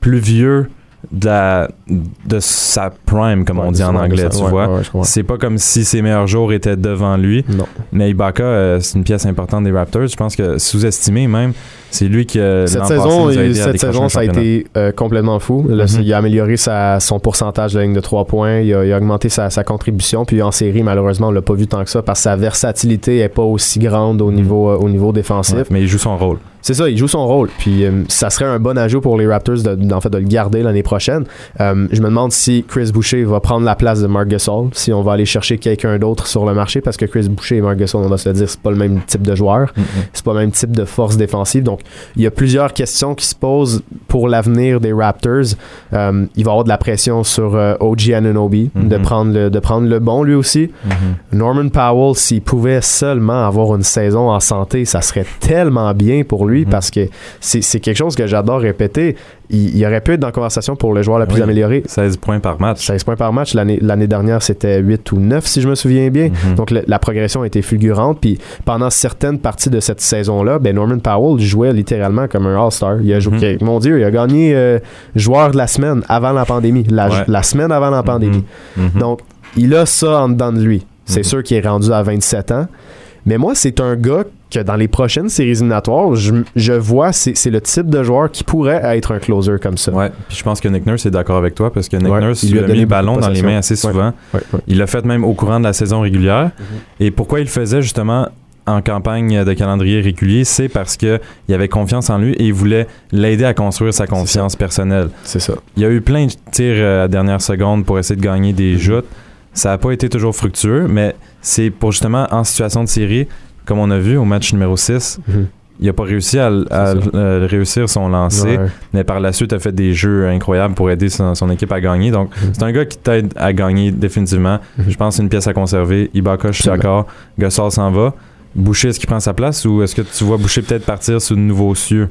plus vieux de, la- de sa prime, comme Ouais, on dit en anglais, tu ouais, vois. ouais. C'est pas comme si ses meilleurs jours étaient devant lui. Non. Mais Ibaka, euh, c'est une pièce importante des Raptors. Je pense que sous-estimé même, c'est lui qui euh, Cette saison, passé, a aidé à cette saison ça a été euh, complètement fou. Là, Mhm. Il a amélioré sa, son pourcentage de ligne de 3 points. Il a, il a augmenté sa, sa contribution. Puis en série, malheureusement, on l'a pas vu tant que ça parce que sa versatilité est pas aussi grande au Mhm. niveau, euh, au niveau défensif. Mais il joue son rôle. C'est ça, il joue son rôle. Puis euh, ça serait un bon ajout pour les Raptors de, fait, de le garder l'année prochaine. Euh, je me demande si Chris Boucher va prendre la place de Marc Gasol, si on va aller chercher quelqu'un d'autre sur le marché, parce que Chris Boucher et Marc Gasol, on va se le dire, c'est pas le même type de joueur, c'est pas le même type de force défensive. Donc, il y a plusieurs questions qui se posent pour l'avenir des Raptors. Euh, il va y avoir de la pression sur OG Anunoby Mhm. de, prendre le, de prendre le bon lui aussi. Mhm. Norman Powell, s'il pouvait seulement avoir une saison en santé, ça serait tellement bien pour lui. Lui Mhm. parce que c'est quelque chose que j'adore répéter. Il, il aurait pu être dans la conversation pour le joueur le plus Oui. amélioré. 16 points par match. 16 points par match. L'année dernière, c'était 8 ou 9, si je me souviens bien. Mhm. Donc, le- la progression a été fulgurante. Puis, pendant certaines parties de cette saison-là, ben, Norman Powell jouait littéralement comme un All-Star. Il a joué, Mhm. mon Dieu, il a gagné euh, joueur de la semaine avant la pandémie. La, Ouais. la semaine avant la pandémie. Donc, il a ça en dedans de lui. C'est sûr qu'il est rendu à 27 ans. Mais moi, c'est un gars que dans les prochaines séries éliminatoires, je, je vois, c'est c'est le type de joueur qui pourrait être un closer comme ça. Ouais, puis je pense que Nick Nurse est d'accord avec toi parce que Nick Ouais, Nurse il lui a donné mis le ballon dans les mains assez souvent. Ouais, ouais. Il l'a fait même au courant de la saison régulière. Mhm. Et pourquoi il le faisait justement en campagne de calendrier régulier, c'est parce que il avait confiance en lui et il voulait l'aider à construire sa confiance personnelle. C'est ça. Il y a eu plein de tirs euh, à dernière seconde pour essayer de gagner des joutes. Ça n'a pas été toujours fructueux, mais c'est pour justement en situation de série, comme on a vu au match numéro 6, Mhm. il n'a pas réussi à, euh, réussir son lancer, Ouais. mais par la suite a fait des jeux incroyables pour aider son, son équipe à gagner. Donc Mhm. c'est un gars qui t'aide à gagner définitivement. Mhm. Je pense que c'est une pièce à conserver. Ibaka, je suis d'accord. Gossard s'en va. Boucher, est-ce qu'il prend sa place ou est-ce que tu vois Boucher peut-être partir sous de nouveaux cieux?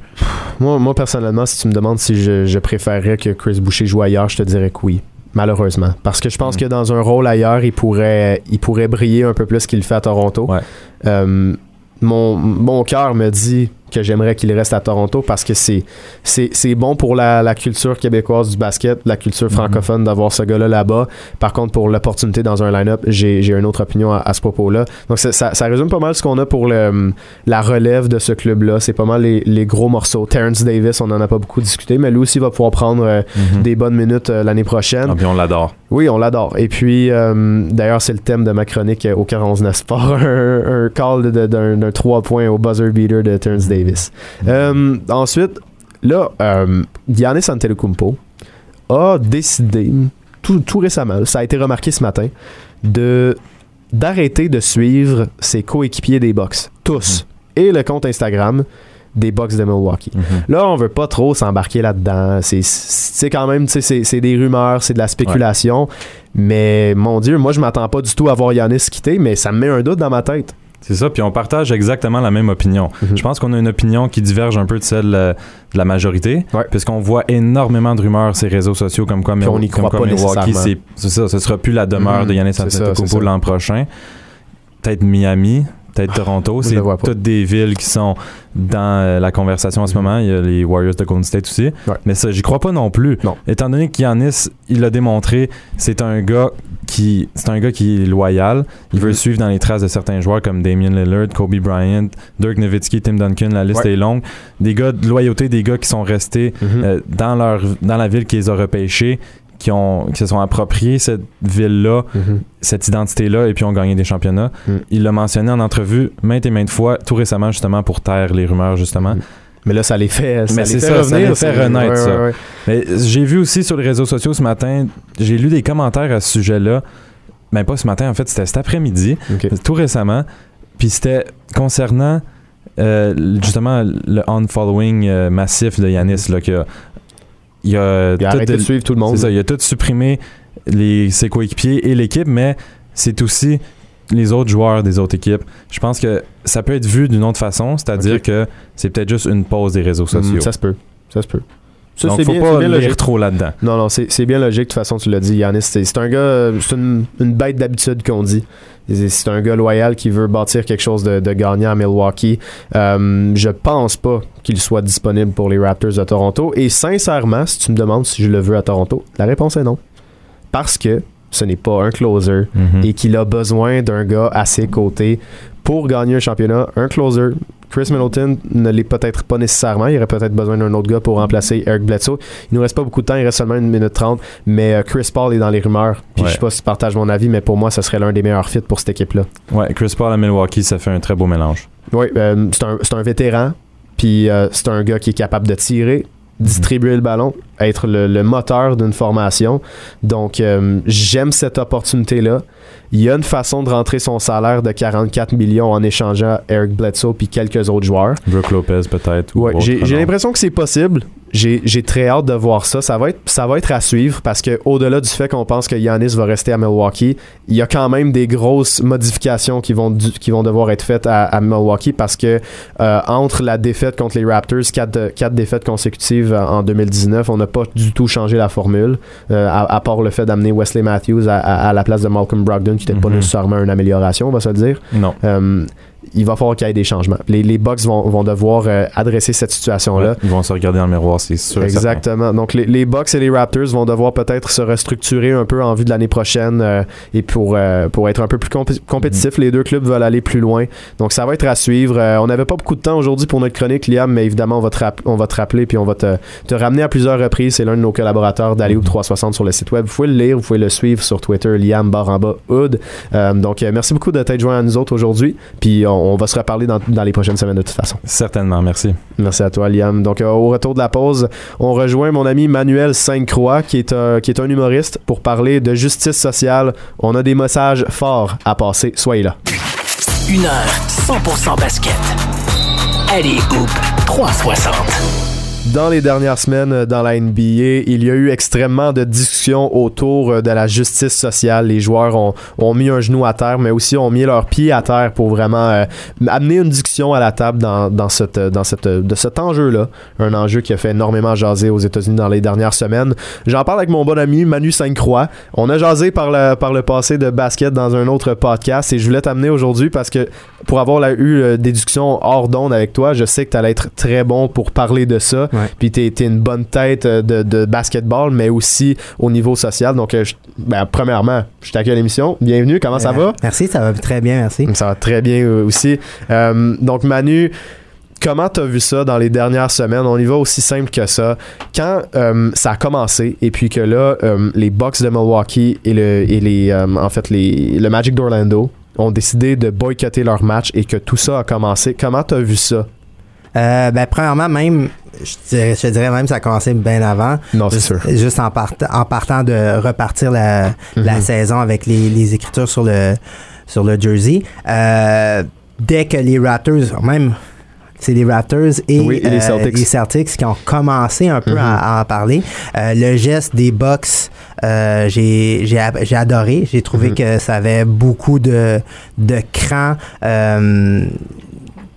Moi, moi, personnellement, si tu me demandes si je, je préférerais que Chris Boucher joue ailleurs, je te dirais que oui. Malheureusement. Parce que je pense Mm. que dans un rôle ailleurs, il pourrait, il pourrait briller un peu plus qu'il le fait à Toronto. Ouais. Euh, mon, mon cœur me dit que j'aimerais qu'il reste à Toronto parce que c'est, c'est, c'est bon pour la, la culture québécoise du basket, la culture Mhm. francophone d'avoir ce gars-là là-bas. Par contre, pour l'opportunité dans un line-up, j'ai, j'ai une autre opinion à, à ce propos-là. Donc, ça, ça, résume pas mal ce qu'on a pour le, la relève de ce club-là. C'est pas mal les, les gros morceaux. Terrence Davis, on en a pas beaucoup discuté, mais lui aussi va pouvoir prendre euh, Mhm. des bonnes minutes euh, l'année prochaine. Ah, puis on l'adore. Oui, on l'adore. Et puis, euh, d'ailleurs, c'est le thème de ma chronique au 49 Sport, un, un call d'un d'un 3 points au buzzer beater de Terrence Davis. Euh, ensuite, là, euh, Giannis Antetokounmpo a décidé, tout, tout récemment, ça a été remarqué ce matin, de d'arrêter de suivre ses coéquipiers des Bucks, tous, et le compte Instagram des Bucks de Milwaukee. Mhm. Là, on veut pas trop s'embarquer là-dedans. C'est- C'est quand même, c'est des rumeurs, c'est de la spéculation. Mais mon Dieu, moi, je m'attends pas du tout à voir Yanis quitter, mais ça me met un doute dans ma tête. C'est ça, puis on partage exactement la même opinion. Mhm. Je pense qu'on a une opinion qui diverge un peu de celle euh, de la majorité, Ouais. puisqu'on voit énormément de rumeurs sur les réseaux sociaux comme quoi, Puis on n'y comme croit pas Milwaukee, c'est ça, ce sera plus la demeure Mhm. de Yannis Antetokounmpo l'an prochain. Peut-être Miami, peut-être Toronto, c'est toutes des villes qui sont dans euh, la conversation en ce Mhm. moment. Il y a les Warriors de Golden State aussi. Ouais. Mais ça, j'y crois pas non plus. Non. Étant donné qu'Yanis, il l'a démontré, c'est un gars qui c'est un gars qui est loyal. Il veut Mhm. suivre dans les traces de certains joueurs comme Damian Lillard, Kobe Bryant, Dirk Nowitzki, Tim Duncan. La liste Ouais. est longue. Des gars de loyauté, des gars qui sont restés Mhm. euh, dans leur dans la ville qui les a repêchés, qui ont qui se sont appropriés cette ville-là, Mhm. cette identité-là, et puis ont gagné des championnats. Mm. Il l'a mentionné en entrevue maintes et maintes fois, tout récemment justement pour taire les rumeurs justement. Mm. Mais là, ça les fait, ça Mais les c'est fait ça, ça revenir. les fait renaître, ouais, ça. ouais, ouais. Mais j'ai vu aussi sur les réseaux sociaux ce matin, j'ai lu des commentaires à ce sujet-là. Ben pas ce matin, en fait, c'était cet après-midi, tout récemment. Puis c'était concernant euh, justement le unfollowing euh, massif de Yanis. Là, que, il a, Il a tout arrêté de suivre tout le monde. c'est ça, il a tout supprimé les, ses coéquipiers et l'équipe, mais c'est aussi les autres joueurs des autres équipes. Je pense que ça peut être vu d'une autre façon, c'est-à dire Ok. que c'est peut-être juste une pause des réseaux sociaux. Mm, ça se peut. Ça se peut. Ça, Donc, faut bien, pas bien lire logique. trop là-dedans. Non, non, c'est bien logique. De toute façon, tu l'as dit, Yanis. C'est c'est un gars, euh, c'est une, une bête d'habitude qu'on dit. C'est un gars loyal qui veut bâtir quelque chose de, de gagnant à Milwaukee. Euh, je pense pas qu'il soit disponible pour les Raptors de Toronto. Et sincèrement, si tu me demandes si je le veux à Toronto, la réponse est non. Parce que ce n'est pas un closer Mhm. et qu'il a besoin d'un gars à ses côtés pour gagner un championnat. Un closer. Chris Middleton ne l'est peut-être pas nécessairement. Il aurait peut-être besoin d'un autre gars pour remplacer Eric Bledsoe. Il nous reste pas beaucoup de temps. Il reste seulement une minute trente. Mais euh, Chris Paul est dans les rumeurs. Puis Ouais. je sais pas si tu partages mon avis, mais pour moi, ce serait l'un des meilleurs fits pour cette équipe-là. Ouais, Chris Paul à Milwaukee, ça fait un très beau mélange. Oui, euh, c'est un, c'est un vétéran. Puis euh, c'est un gars qui est capable de tirer, distribuer le ballon, être le, le moteur d'une formation. Donc, euh, j'aime cette opportunité-là. Il y a une façon de rentrer son salaire de 44 millions en échangeant Eric Bledsoe puis quelques autres joueurs. Brooke Lopez peut-être. ou Ouais, j'ai l'impression que c'est possible. j'ai très hâte de voir ça. Ça va être, ça va être à suivre parce que au-delà du fait qu'on pense que Giannis va rester à Milwaukee, il y a quand même des grosses modifications qui vont, du- qui vont devoir être faites à, à Milwaukee parce que euh, entre la défaite contre les Raptors, quatre, quatre défaites consécutives en en 2019, on n'a pas du tout changé la formule, euh, à, à part le fait d'amener Wesley Matthews à la place de Malcolm Brogdon, qui n'était pas Mhm. nécessairement une amélioration, on va se le dire. Non. Euh, il va falloir qu'il y ait des changements. Les, les Bucks vont, vont devoir euh, adresser cette situation-là. Ouais, ils vont se regarder dans le miroir, c'est sûr. Exactement. Donc les, les Bucks et les Raptors vont devoir peut-être se restructurer un peu en vue de l'année prochaine euh, et pour, euh, pour être un peu plus compé- compétitifs. Les deux clubs veulent aller plus loin. Donc ça va être à suivre. On n'avait pas beaucoup de temps aujourd'hui pour notre chronique, Liam, mais évidemment on va te, on va te rappeler puis on va te, te ramener à plusieurs reprises. C'est l'un de nos collaborateurs d'Aliou 360 sur le site web. Vous pouvez le lire, vous pouvez le suivre sur Twitter, Liam Baramba Hood. Donc merci beaucoup de t'être joint à nous autres aujourd'hui. Puis on, on va se reparler dans, dans les prochaines semaines de toute façon. Certainement, merci. Merci à toi, Liam. Donc, euh, au retour de la pause, on rejoint mon ami Manuel Sainte-Croix, qui, est un- qui est un humoriste, pour parler de justice sociale. On a des messages forts à passer. Soyez là. Une heure 100% basket. Allez, Hoop 360. Dans les dernières semaines euh, dans la NBA, il y a eu extrêmement de discussions autour euh, de la justice sociale. Les joueurs ont, ont mis un genou à terre, mais aussi ont mis leurs pieds à terre pour vraiment euh, amener une discussion à la table dans, dans, cette, dans cette, de cet enjeu-là. Un enjeu qui a fait énormément jaser aux États-Unis dans les dernières semaines. J'en parle avec mon bon ami Manu Sainte-Croix. On a jasé par le, par le passé de basket dans un autre podcast et je voulais t'amener aujourd'hui parce que pour avoir eu des discussions hors d'onde avec toi, je sais que tu allais être très bon pour parler de ça. Ouais. Puis t'es t'es une bonne tête euh, de, de basketball, mais aussi au niveau social. Donc, euh, je- ben, premièrement, je t'accueille à l'émission. Bienvenue, comment ça Euh, va? Merci, ça va très bien, merci. Ça va très bien aussi. Donc, Manu, comment t'as vu ça dans les dernières semaines? On y va aussi simple que ça. Quand euh, ça a commencé et puis que là, euh, les Bucks de Milwaukee et, le, et les, euh, en fait, les, le Magic d'Orlando ont décidé de boycotter leur match et que tout ça a commencé, comment t'as vu ça? Ben, premièrement, même, je, dirais, je dirais même, ça a commencé bien avant. Non, c'est sûr. juste en, part- en partant de repartir la, la Mhm. saison avec les, les écritures sur le, sur le jersey. Euh, dès que les Raptors, même, c'est les Raptors et, Oui, et les euh, Celtics. les Celtics qui ont commencé un peu Mhm. à, à en parler. Euh, le geste des Bucks, euh, j'ai adoré. J'ai trouvé Mhm. que ça avait beaucoup de, de cran.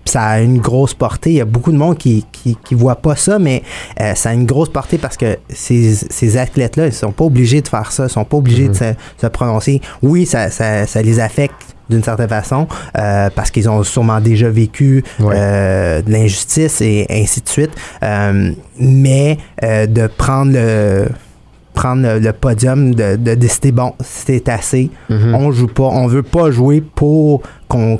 Ça a une grosse portée. Il y a beaucoup de monde qui qui, qui voit pas ça, mais euh, ça a une grosse portée parce que ces, ces athlètes-là, ils sont pas obligés de faire ça, ils sont pas obligés de se, se prononcer. Oui, ça, ça, ça les affecte d'une certaine façon euh, parce qu'ils ont sûrement déjà vécu Ouais. euh, de l'injustice et ainsi de suite. Euh, mais euh, de prendre le prendre le, podium, de, de décider, bon, c'est assez, Mhm. on joue pas, on veut pas jouer pour qu'on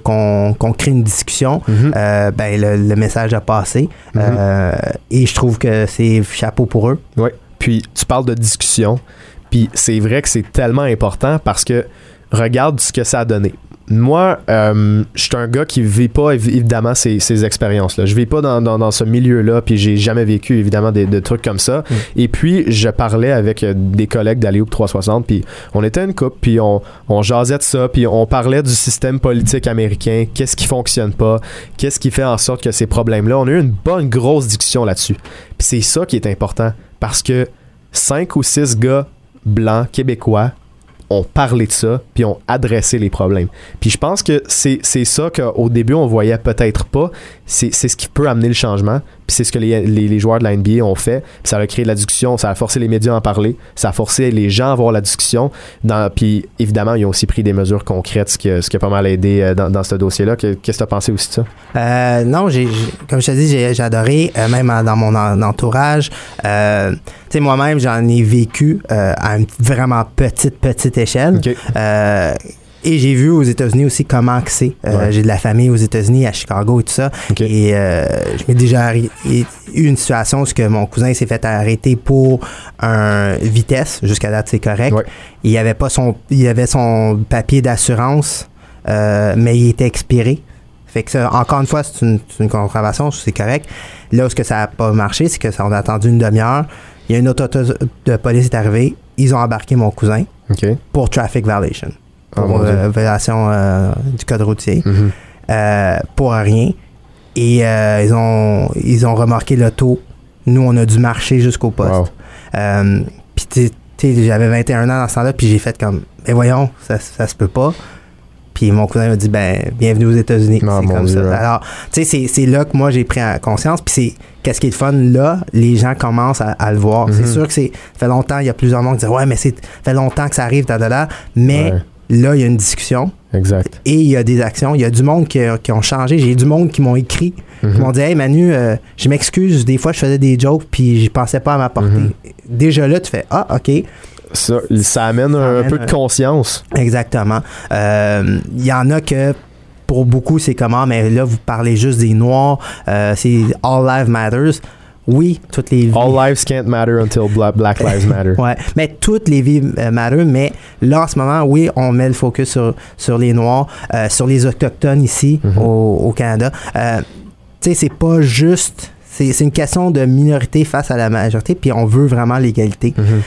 crée une discussion, Mhm. euh, ben le, le message a passé. Mhm. Euh, et je trouve que c'est chapeau pour eux. Oui. Puis tu parles de discussion. Puis c'est vrai que c'est tellement important parce que regarde ce que ça a donné. Moi, euh, je suis un gars qui vit pas évi- évidemment ces, ces expériences-là. Je vis pas dans, dans, dans ce milieu-là, puis j'ai jamais vécu évidemment des, des trucs comme ça. Et puis, je parlais avec euh, des collègues d'Alioup 360, puis on était une couple, puis on, on jasait de ça, puis on parlait du système politique américain, qu'est-ce qui fonctionne pas, qu'est-ce qui fait en sorte que ces problèmes-là. On a eu une bonne grosse discussion là-dessus. Puis c'est ça qui est important, parce que cinq ou six gars blancs, québécois, ont parlé de ça, puis ont adressé les problèmes. Puis je pense que c'est ça qu'au début, on voyait peut-être pas. C'est ce qui peut amener le changement. Puis c'est ce que les, les, les joueurs de la NBA ont fait. Puis ça a créé de la discussion, ça a forcé les médias à en parler, ça a forcé les gens à avoir la discussion. Dans, puis évidemment, ils ont aussi pris des mesures concrètes, ce qui a, ce qui a pas mal aidé euh, dans, dans ce dossier-là. Que- Qu'est-ce que tu as pensé aussi de ça? Euh, non, j'ai, comme je te dis, j'ai, adoré, euh, même dans mon en- entourage. Euh, tu sais, moi-même, j'en ai vécu à une vraiment petite, petite échelle. Et j'ai vu aux États-Unis aussi comment que c'est. Euh, Ouais. J'ai de la famille aux États-Unis, à Chicago et tout ça. Et euh, je m'ai déjà eu une situation où que mon cousin s'est fait arrêter pour un vitesse. Jusqu'à date, c'est correct. Ouais. Il avait pas son, il avait son papier d'assurance, euh, mais il était expiré. Fait que ça, encore une fois, c'est une, une contravention, c'est correct. Là où ce que ça n'a pas marché, c'est que ça, on a attendu une demi-heure. Il y a une auto de police est arrivée. Ils ont embarqué mon cousin pour traffic violation. Oh, Pour mon Dieu. euh, violation euh, du code routier. Mhm. Euh, pour rien. Et ils ont ils ont remorqué l'auto Nous, on a dû marcher jusqu'au poste. Wow. Puis tu sais, j'avais 21 ans dans ce temps-là, puis j'ai fait comme, ben voyons, ça, ça se peut pas. Puis mon cousin m'a dit, ben, bienvenue aux États-Unis. Ah, c'est comme Dieu, ça. ouais. Alors, tu sais, c'est- là que moi j'ai pris en conscience. Puis c'est, qu'est-ce qui est le fun? Là, les gens commencent à, à le voir. C'est sûr que c'est, ça fait longtemps, il y a plusieurs monde qui disent, ouais, mais c'est, ça fait longtemps que ça arrive, da, da. Mais Ouais. Là, il y a une discussion Exact. et il y a des actions. Il y a du monde qui, a- qui ont changé. J'ai du monde qui m'ont écrit, Mhm. qui m'ont dit Hey Manu, euh, je m'excuse, des fois je faisais des jokes puis je pensais pas à m'apporter. Mhm. Déjà là, tu fais Ah, OK, Ça, ça amène un amène peu de conscience. exactement. Euh, Il y en a que. Pour beaucoup, c'est comment, mais là, vous parlez juste des Noirs, euh, c'est All Lives Matters. Oui, toutes les vies. All lives can't matter until Bla- Black Lives Matter. Ouais, mais toutes les vies euh, matter, mais là en ce moment, oui, on met le focus sur, sur les Noirs, euh, sur les Autochtones ici Mhm. au, au Canada. Euh, tu sais, c'est pas juste. C'est une question de minorité face à la majorité, puis on veut vraiment l'égalité. Mhm.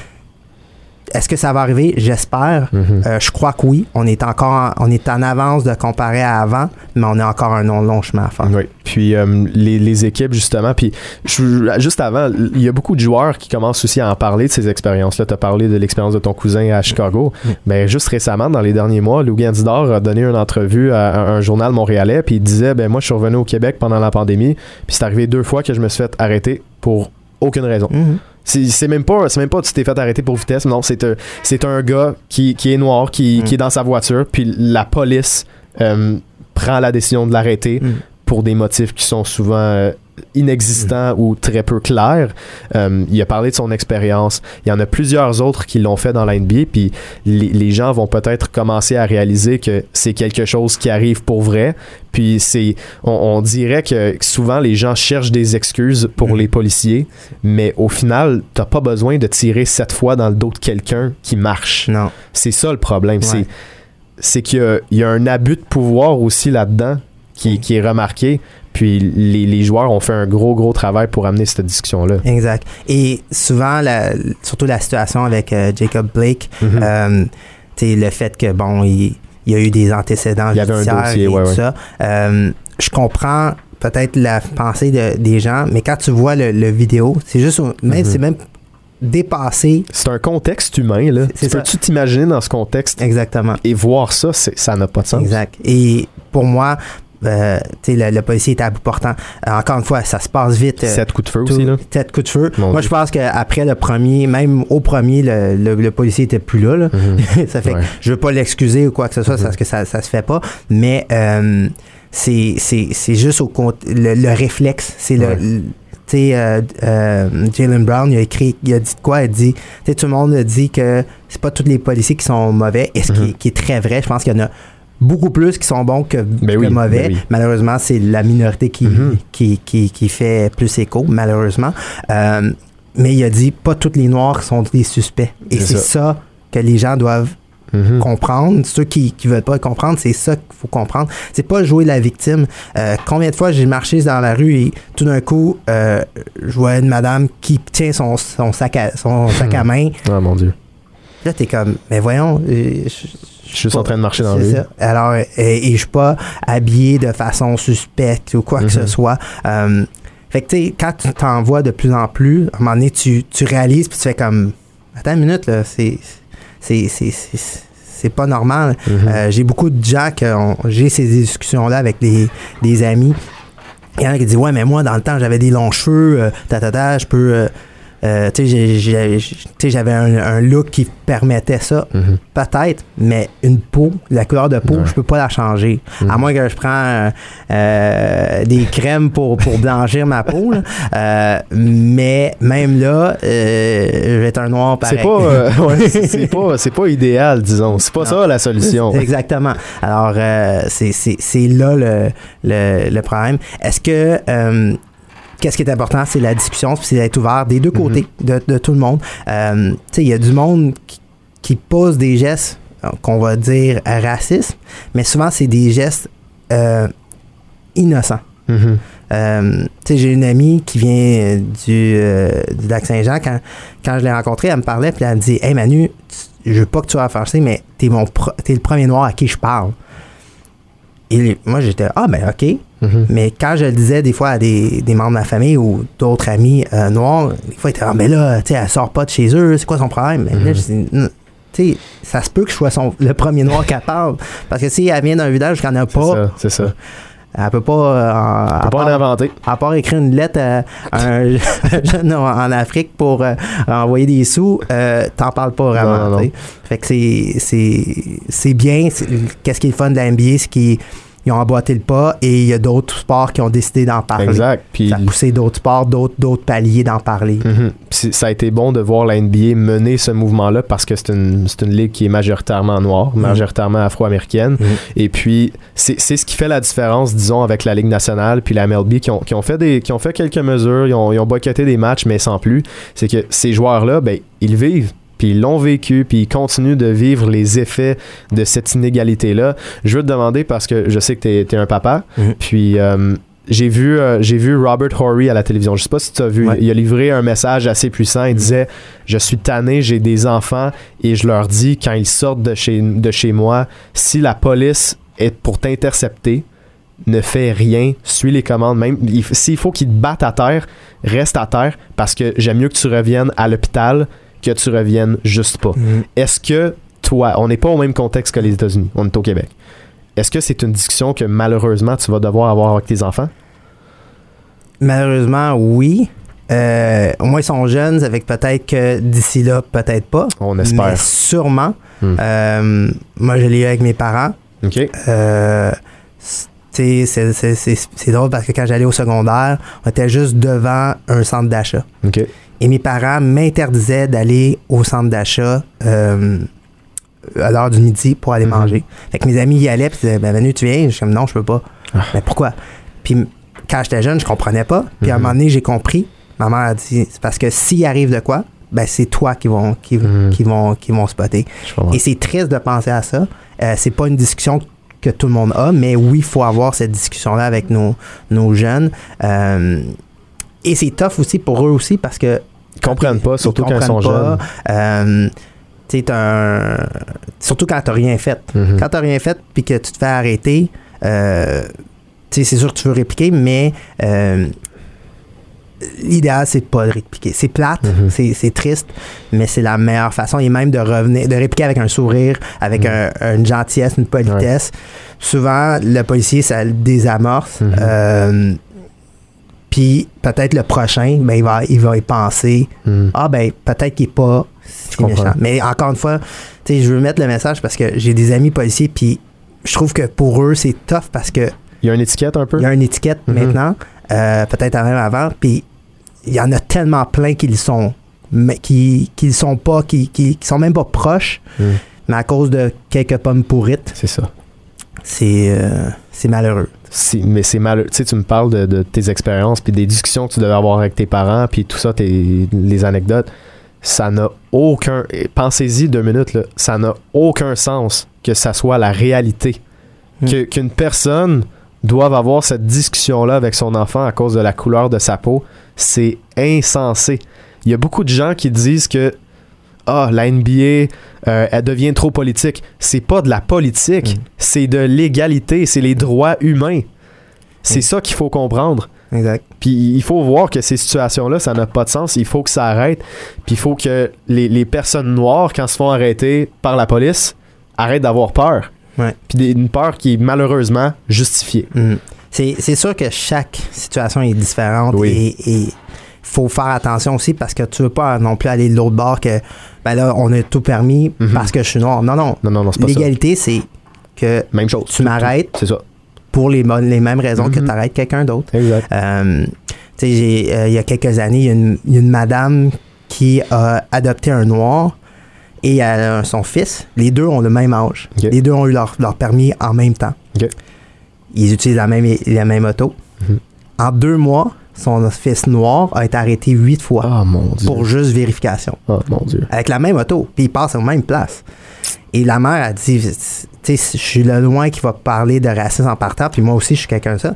Est-ce que ça va arriver? J'espère. Mhm. Euh, je crois que oui. On est encore en, on est en avance de comparer à avant, mais on a encore un long, long chemin à faire. Oui. Puis euh, les, les équipes, justement. Puis je- juste avant, il y a beaucoup de joueurs qui commencent aussi à en parler de ces expériences-là. Tu as parlé de l'expérience de ton cousin à Chicago. Mais juste récemment, dans les derniers mois, Lou Gansdor a donné une entrevue à un, un journal montréalais. Puis il disait ben Moi, je suis revenu au Québec pendant la pandémie. Puis c'est arrivé deux fois que je me suis fait arrêter pour aucune raison. Mhm. C'est même pas c'est même pas tu t'es fait arrêter pour vitesse non c'est un c'est un gars qui, qui est noir qui, Mm. qui est dans sa voiture puis la police euh, prend la décision de l'arrêter Mm. pour des motifs qui sont souvent inexistants ou très peu clairs Euh, il a parlé de son expérience il y en a plusieurs autres qui l'ont fait dans la NBA puis les, les gens vont peut-être commencer à réaliser que c'est quelque chose qui arrive pour vrai puis c'est on, on dirait que souvent les gens cherchent des excuses pour Mm. les policiers mais au final, t'as pas besoin de tirer sept fois dans le dos de quelqu'un qui marche. Non. C'est ça le problème. Ouais. C'est, c'est qu'il y a, il y a un abus de pouvoir aussi là-dedans qui, qui est remarqué. Puis les, les joueurs ont fait un gros, gros travail pour amener cette discussion-là. Exact. Et souvent, la- surtout la situation avec euh, Jacob Blake, Mhm. euh, le fait que, bon, il, il y a eu des antécédents Il y avait un dossier, et ouais, tout ouais. ça. Euh, je comprends peut-être la pensée de- des gens, mais quand tu vois le, le vidéo, c'est juste, même, Mhm. c'est même dépassé. C'est un contexte humain. Là. Peux-tu t'imaginer dans ce contexte Exactement. et voir ça, ça n'a pas de sens. Exact. Et pour moi, euh, le, le policier était à bout portant. Euh, encore une fois, ça se passe vite. euh, Sept coups de feu tout- aussi. Là. Tête coup de feu. Mon Moi, Dieu. je pense qu'après le premier, même au premier, le, le- le policier était plus là. là. Mhm. ça fait Ouais. que je veux pas l'excuser ou quoi que ce soit, Mhm. parce que ça, ça se fait pas. Mais euh, c'est c'est- c'est juste au compte le, le réflexe. C'est le. Ouais. le- tu sais, euh, euh, Jalen Brown, il a écrit, il a dit de quoi? Il dit, tu sais, tout le monde dit que c'est pas tous les policiers qui sont mauvais, et ce qui, Mhm. qui est très vrai. Je pense qu'il y en a beaucoup plus qui sont bons que, Ben que oui, mauvais. ben oui. Malheureusement, c'est la minorité qui, Mhm. qui, qui, qui fait plus écho, malheureusement. Euh, mais il a dit, pas tous les Noirs sont des suspects. Et C'est ça. que les gens doivent Mhm. comprendre. Ceux qui ne veulent pas comprendre, c'est ça qu'il faut comprendre. C'est pas jouer la victime. Euh, combien de fois j'ai marché dans la rue et tout d'un coup, euh, je vois une madame qui tient son, son sac, à, son sac à main. Ah mon Dieu. Là, t'es comme, mais voyons, euh, je, Je suis juste en train de marcher dans la rue. ça. Alors, euh, et, je suis pas habillé de façon suspecte ou quoi que ce Mhm. soit. Euh, fait que, tu sais, quand tu t'en vois de plus en plus, à un moment donné, tu, tu réalises puis tu fais comme, attends une minute, là, c'est. c'est- c'est- pas normal. Mhm. Euh, j'ai beaucoup de gens que j'ai ces discussions-là avec des, des amis. Il y en a qui disent Ouais, mais moi, dans le temps, j'avais des longs cheveux, euh, ta, ta, ta, je peux. euh, euh, j'avais un, un look qui permettait ça. Mhm. Peut-être, mais une peau, la couleur de peau, Ouais. je peux pas la changer. Mhm. À moins que je prends euh, euh, des crèmes pour, pour blanchir ma peau. là. Euh, mais même là, je vais être un noir pareil. C'est pas, ouais, c'est- pas, c'est pas idéal, disons. C'est pas Non. ça la solution. Exactement. Alors, c'est- là le, le, le problème. Est-ce que. Qu'est-ce qui est important, c'est la discussion, c'est d'être ouvert des deux côtés, de, de tout le monde. Euh, tu sais, il y a du monde qui, qui pose des gestes euh, qu'on va dire racistes, mais souvent, c'est des gestes euh, innocents. Mhm. Euh, tu sais, j'ai une amie qui vient du, euh, du lac Saint-Jean. Quand, quand je l'ai rencontrée, elle me parlait, puis elle me dit Hey Manu, tu- je veux pas que tu sois fâché, mais t'es, mon t'es le premier noir à qui je parle. Et moi, j'étais Ah, ben, OK. Mhm. Mais quand je le disais des fois à des, des membres de ma famille ou d'autres amis euh, noirs, des fois ils étaient Ah, mais là, tu sais, elle sort pas de chez eux, c'est quoi son problème? Mais là, je dis, sais, ça se peut que je sois son- le premier noir qui parle. Parce que si elle vient d'un village qui en a C'est pas, c'est ça. elle peut pas. euh, en- à peut pas en part- inventer. à part écrire une lettre à un jeune en en Afrique pour euh, envoyer des sous, euh, t'en parles pas vraiment. Non, non. Fait que c'est- c'est c'est bien. Qu'est-ce qui est le fun de la NBA, c'est ils ont emboîté le pas et il y a d'autres sports qui ont décidé d'en parler. Exact. Puis Ça a poussé d'autres sports, d'autres d'autres paliers d'en parler. Mhm. Ça a été bon de voir la NBA mener ce mouvement-là parce que c'est une, ligue qui est majoritairement noire, majoritairement afro-américaine. Mhm. Et puis, c'est c'est ce qui fait la différence, disons, avec la Ligue nationale puis la MLB qui ont, qui ont, fait, des, qui ont fait quelques mesures, ils ont, ils ont boycotté des matchs, mais sans plus. C'est que ces joueurs-là, ben, ils vivent. Puis ils l'ont vécu, puis ils continuent de vivre les effets de cette inégalité-là. Je veux te demander, parce que je sais que tu es, un papa, Mhm. puis euh, j'ai vu, euh, j'ai vu Robert Horry à la télévision. Je sais pas si tu as vu. Ouais. Il a livré un message assez puissant. Il disait Je suis tanné, j'ai des enfants et je leur dis quand ils sortent de chez, de chez moi, si la police est pour t'intercepter, ne fais rien, suis les commandes. Même il- s'il faut qu'ils te battent à terre, reste à terre parce que j'aime mieux que tu reviennes à l'hôpital que tu reviennes juste pas. Mhm. Est-ce que toi, on n'est pas au même contexte que les États-Unis, on est au Québec. Est-ce que c'est une discussion que malheureusement tu vas devoir avoir avec tes enfants? Malheureusement, oui. Euh, au moins, ils sont jeunes, avec peut-être que d'ici là, peut-être pas. On espère. Mais sûrement. Hmm. Euh, moi, je l'ai eu avec mes parents. OK. Euh, c'est drôle parce que quand j'allais au secondaire, on était juste devant un centre d'achat. OK. Et mes parents m'interdisaient d'aller au centre d'achat euh, à l'heure du midi pour aller Mhm. manger. Fait que mes amis y allaient puis disaient ben Manu, tu viens? Je suis comme non, je peux pas. Ah. Mais pourquoi? Puis quand j'étais jeune, je comprenais pas. Puis à un Mhm. moment donné, j'ai compris. Ma mère a dit c'est parce que s'il arrive de quoi, ben c'est toi qui vont qui, Mhm. qui vont qui vont spotter. Et c'est triste de penser à ça. Euh, c'est pas une discussion que tout le monde a, mais oui, il faut avoir cette discussion-là avec nos, nos jeunes. Euh, et c'est tough aussi pour eux aussi parce que. Ils comprennent pas, surtout quand ils sont comprennent jeunes. pas. Euh, un- Surtout quand t'as rien fait. Mhm. Quand t'as rien fait puis que tu te fais arrêter, euh, c'est sûr que tu veux répliquer, mais euh, l'idéal, c'est de pas de répliquer. C'est plate, Mhm. c'est, c'est triste, mais c'est la meilleure façon. Et même de revenir, de répliquer avec un sourire, avec Mhm. un- une gentillesse, une politesse. Souvent, le policier, ça le désamorce. Mhm. Euh, puis peut-être le prochain, ben, il, va, il va y penser. Mhm. Ah ben peut-être qu'il n'est pas si méchant. Mais encore une fois, je veux mettre le message parce que j'ai des amis policiers, puis je trouve que pour eux, c'est tough parce que Il y a une étiquette un peu? il y a une étiquette Mhm. maintenant, euh, peut-être même avant, puis il y en a tellement plein qui le sont, mais qui qui le sont pas, qui, qui, qui sont même pas proches, Mhm. mais à cause de quelques pommes pourrites, C'est ça. c'est euh, c'est malheureux. Mais c'est mal. Tu sais, tu me parles de, de tes expériences, puis des discussions que tu devais avoir avec tes parents, puis tout ça, tes, les anecdotes. Ça n'a aucun. Pensez-y deux minutes, là. Ça n'a aucun sens que ça soit la réalité. Que- Qu'une personne doive avoir cette discussion-là avec son enfant à cause de la couleur de sa peau, c'est insensé. Il y a beaucoup de gens qui disent que ah, la NBA, euh, elle devient trop politique. C'est pas de la politique, Mm. c'est de l'égalité, c'est les droits humains. C'est Mm. ça qu'il faut comprendre. Exact. Puis il faut voir que ces situations-là, ça n'a pas de sens. Il faut que ça arrête. Puis il faut que les, les personnes noires, quand se font arrêter par la police, arrêtent d'avoir peur. Ouais. Puis une peur qui est malheureusement justifiée. Mhm. C'est c'est sûr que chaque situation est différente Oui. et il faut faire attention aussi parce que tu veux pas non plus aller de l'autre bord que ben là on a tout permis Mhm. parce que je suis noir. Non non. Non, non, non, c'est pas ça. L'égalité c'est que Même chose. tu m'arrêtes C'est ça. pour les, les mêmes raisons que Mhm. tu arrêtes quelqu'un d'autre. Exact. Euh, tu sais, euh, il y a quelques années, il y, a une- il y a une madame qui a adopté un noir et elle a son fils. Les deux ont le même âge. Les deux ont eu leur, leur permis en même temps. Ils utilisent la même, la même auto. Mhm. En deux mois, son fils noir a été arrêté huit fois Oh mon Dieu. pour juste vérification. Oh mon Dieu. Avec la même auto. Puis il passe aux mêmes places. Et la mère a dit, tu sais, je suis le loin qui va parler de racisme en partant, puis moi aussi, je suis quelqu'un de ça.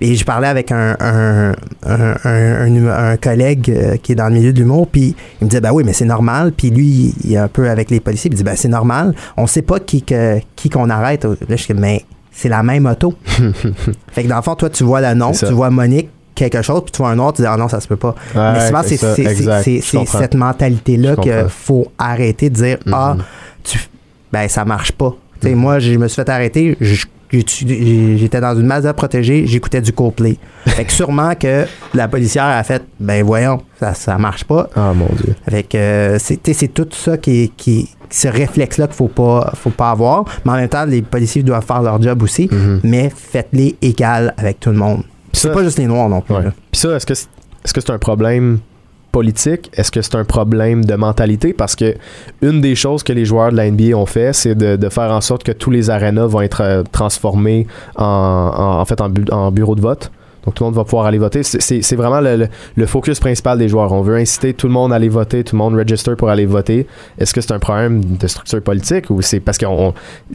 Et je parlais avec un, un, un, un- collègue euh, qui est dans le milieu de l'humour, puis il me disait, ben oui, mais c'est normal. Puis lui, il est un peu avec les policiers, il me dit, ben c'est normal. On sait pas qui que- qui qu'on arrête. Là, je dis, mais c'est la même auto. fait que dans le fond, toi, tu vois le nom, tu vois Monique, quelque chose, puis tu vois un autre, tu dis, ah non, ça se peut pas. Ouais, Mais souvent, c'est cette mentalité-là qu'il faut arrêter de dire, ah, tu, ben, ça marche pas. Sais, moi, je me suis fait arrêter, j'étais dans une Mazda protégée, j'écoutais du Coldplay. fait que sûrement que la policière a fait, ben voyons, ça, ça marche pas. Ah mon dieu. Fait que euh, c'est tout ça qui, est- qui ce réflexe-là qu'il faut pas, faut pas avoir. Mais en même temps, les policiers doivent faire leur job aussi, mais faites-les égales avec tout le monde. C'est pas juste les noirs non plus. Ouais. Puis ça, est-ce que c'est est-ce que c'est un problème politique? Est-ce que c'est un problème de mentalité? Parce que une des choses que les joueurs de la NBA ont fait, c'est de, de faire en sorte que tous les arénas vont être euh, transformés en, en, en fait en, bu- en bureau de vote. Donc tout le monde va pouvoir aller voter. C'est- vraiment le, le- le focus principal des joueurs. On veut inciter tout le monde à aller voter, tout le monde register pour aller voter. Est-ce que c'est un problème de structure politique ou c'est parce que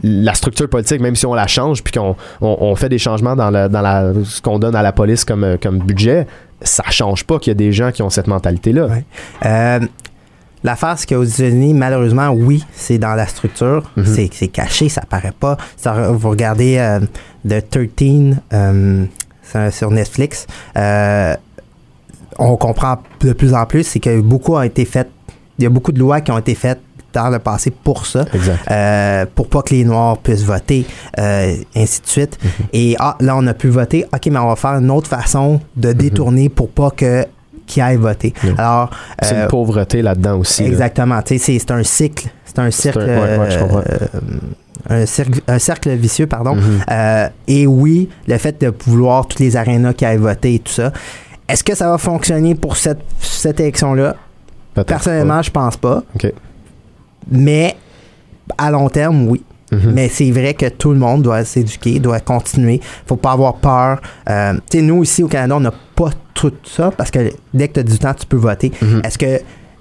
la structure politique, même si on la change puis qu'on on, on fait des changements dans, le- dans la, ce qu'on donne à la police comme, comme budget, ça change pas qu'il y a des gens qui ont cette mentalité-là. Ouais. Euh, L'affaire, c'est qu'aux États-Unis, malheureusement, oui, c'est dans la structure. Mhm. C'est- C'est caché, ça paraît pas. Ça, vous regardez euh, The 13 euh, c'est- sur Netflix, euh, on comprend de plus en plus, c'est que beaucoup ont été faites, il y a beaucoup de lois qui ont été faites dans le passé pour ça, euh, pour pas que les Noirs puissent voter, euh, ainsi de suite. Mhm. Et ah, là, on a pu voter, ok, mais on va faire une autre façon de détourner pour pas que qui aille voter. Alors, C'est euh, une pauvreté là-dedans aussi. Exactement. C'est- un cycle. C'est un cercle. un- ouais, ouais, je comprends. euh, un, cercle un cercle vicieux, pardon. Mhm. Euh, et oui, le fait de vouloir toutes les arénas qui aillent voter et tout ça. Est-ce que ça va fonctionner pour cette, cette élection-là? Personnellement, je pense pas. Mais à long terme, oui. Mhm. Mais c'est vrai que tout le monde doit s'éduquer, doit continuer. faut pas avoir peur. Euh, tu sais, nous, ici au Canada, on n'a pas tout ça parce que dès que tu as du temps, tu peux voter. Mhm. Est-ce que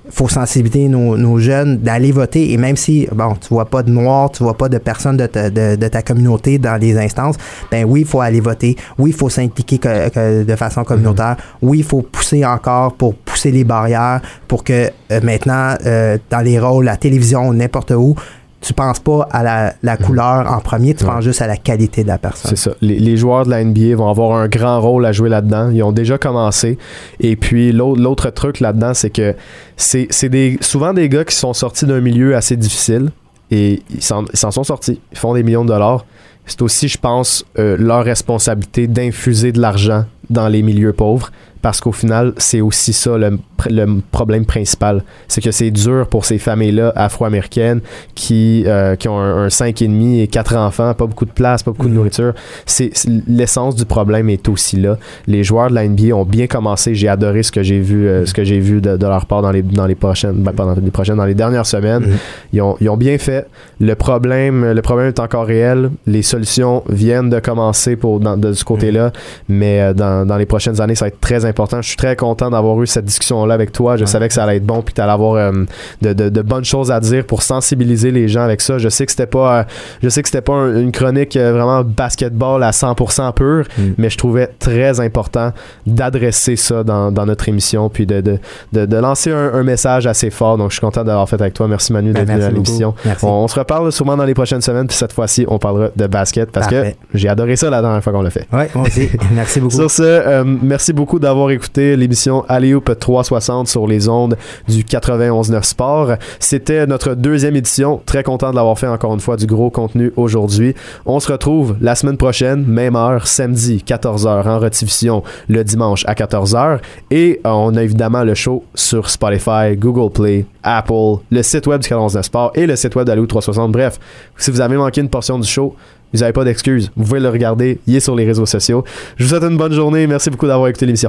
faut sensibiliser nos, nos jeunes d'aller voter. Et même si bon tu vois pas de noirs tu vois pas de personnes de ta, de, de ta communauté dans les instances ben oui il faut aller voter. Oui il faut s'impliquer que- que de façon communautaire. Oui il faut pousser encore pour pousser les barrières pour que euh, maintenant euh, dans les rôles la télévision n'importe où tu penses pas à la, la couleur en premier tu Ouais. penses juste à la qualité de la personne C'est ça. Les, les joueurs de la NBA vont avoir un grand rôle à jouer là-dedans. Ils ont déjà commencé. Et puis l'autre truc là-dedans, c'est que c'est des souvent des gars qui sont sortis d'un milieu assez difficile et ils s'en ils s'en sont sortis. Ils font des millions de dollars. C'est aussi, je pense, euh, leur responsabilité d'infuser de l'argent dans les milieux pauvres parce qu'au final, c'est aussi ça le, pr- le problème principal. C'est que c'est dur pour ces familles-là afro-américaines qui, euh, qui ont un, un 5,5 et 4 enfants, pas beaucoup de place, pas beaucoup de nourriture. C'est c'est- L'essence du problème est aussi là. Les joueurs de la NBA ont bien commencé. J'ai adoré ce que j'ai vu, euh, ce que j'ai vu de, de leur part dans les, dans les prochaines, ben, pas dans les prochaines, dans les dernières semaines. Mhm. Ils, ont, ils ont bien fait. Le problème, le problème est encore réel. Les solutions viennent de commencer pour, dans- de ce côté-là, mais euh, dans, dans les prochaines années, ça va être très important. Je suis très content d'avoir eu cette discussion-là avec toi. Je savais que ça allait être bon, puis tu allais avoir euh, de, de- de bonnes choses à dire pour sensibiliser les gens avec ça. Je sais que c'était pas, euh, je sais que c'était pas un- une chronique euh, vraiment basketball à 100% pur, Mm. mais je trouvais très important d'adresser ça dans, dans notre émission, puis de, de, de, de lancer un, un message assez fort. Donc, je suis content d'avoir fait avec toi. Merci Manu Ben, d'être venu merci à l'émission. On, on se reparle sûrement dans les prochaines semaines, puis cette fois-ci, on parlera de basket parce Parfait. que j'ai adoré ça la dernière fois qu'on l'a fait. ouais moi aussi merci beaucoup Sur ce, merci beaucoup d'avoir écouté l'émission Alley-Oop 360 sur les ondes du 91.9 Sport. C'était notre deuxième édition. Très content de l'avoir fait encore une fois, du gros contenu aujourd'hui. On se retrouve la semaine prochaine, même heure, samedi 14h en rediffusion le dimanche à 14h. Et euh, on a évidemment le show sur Spotify, Google Play, Apple, le site web du 91.9 Sport et le site web d'Alley-Oop 360. Bref, si vous avez manqué une portion du show, vous n'avez pas d'excuses. Vous pouvez le regarder. Il est sur les réseaux sociaux. Je vous souhaite une bonne journée. Merci beaucoup d'avoir écouté l'émission.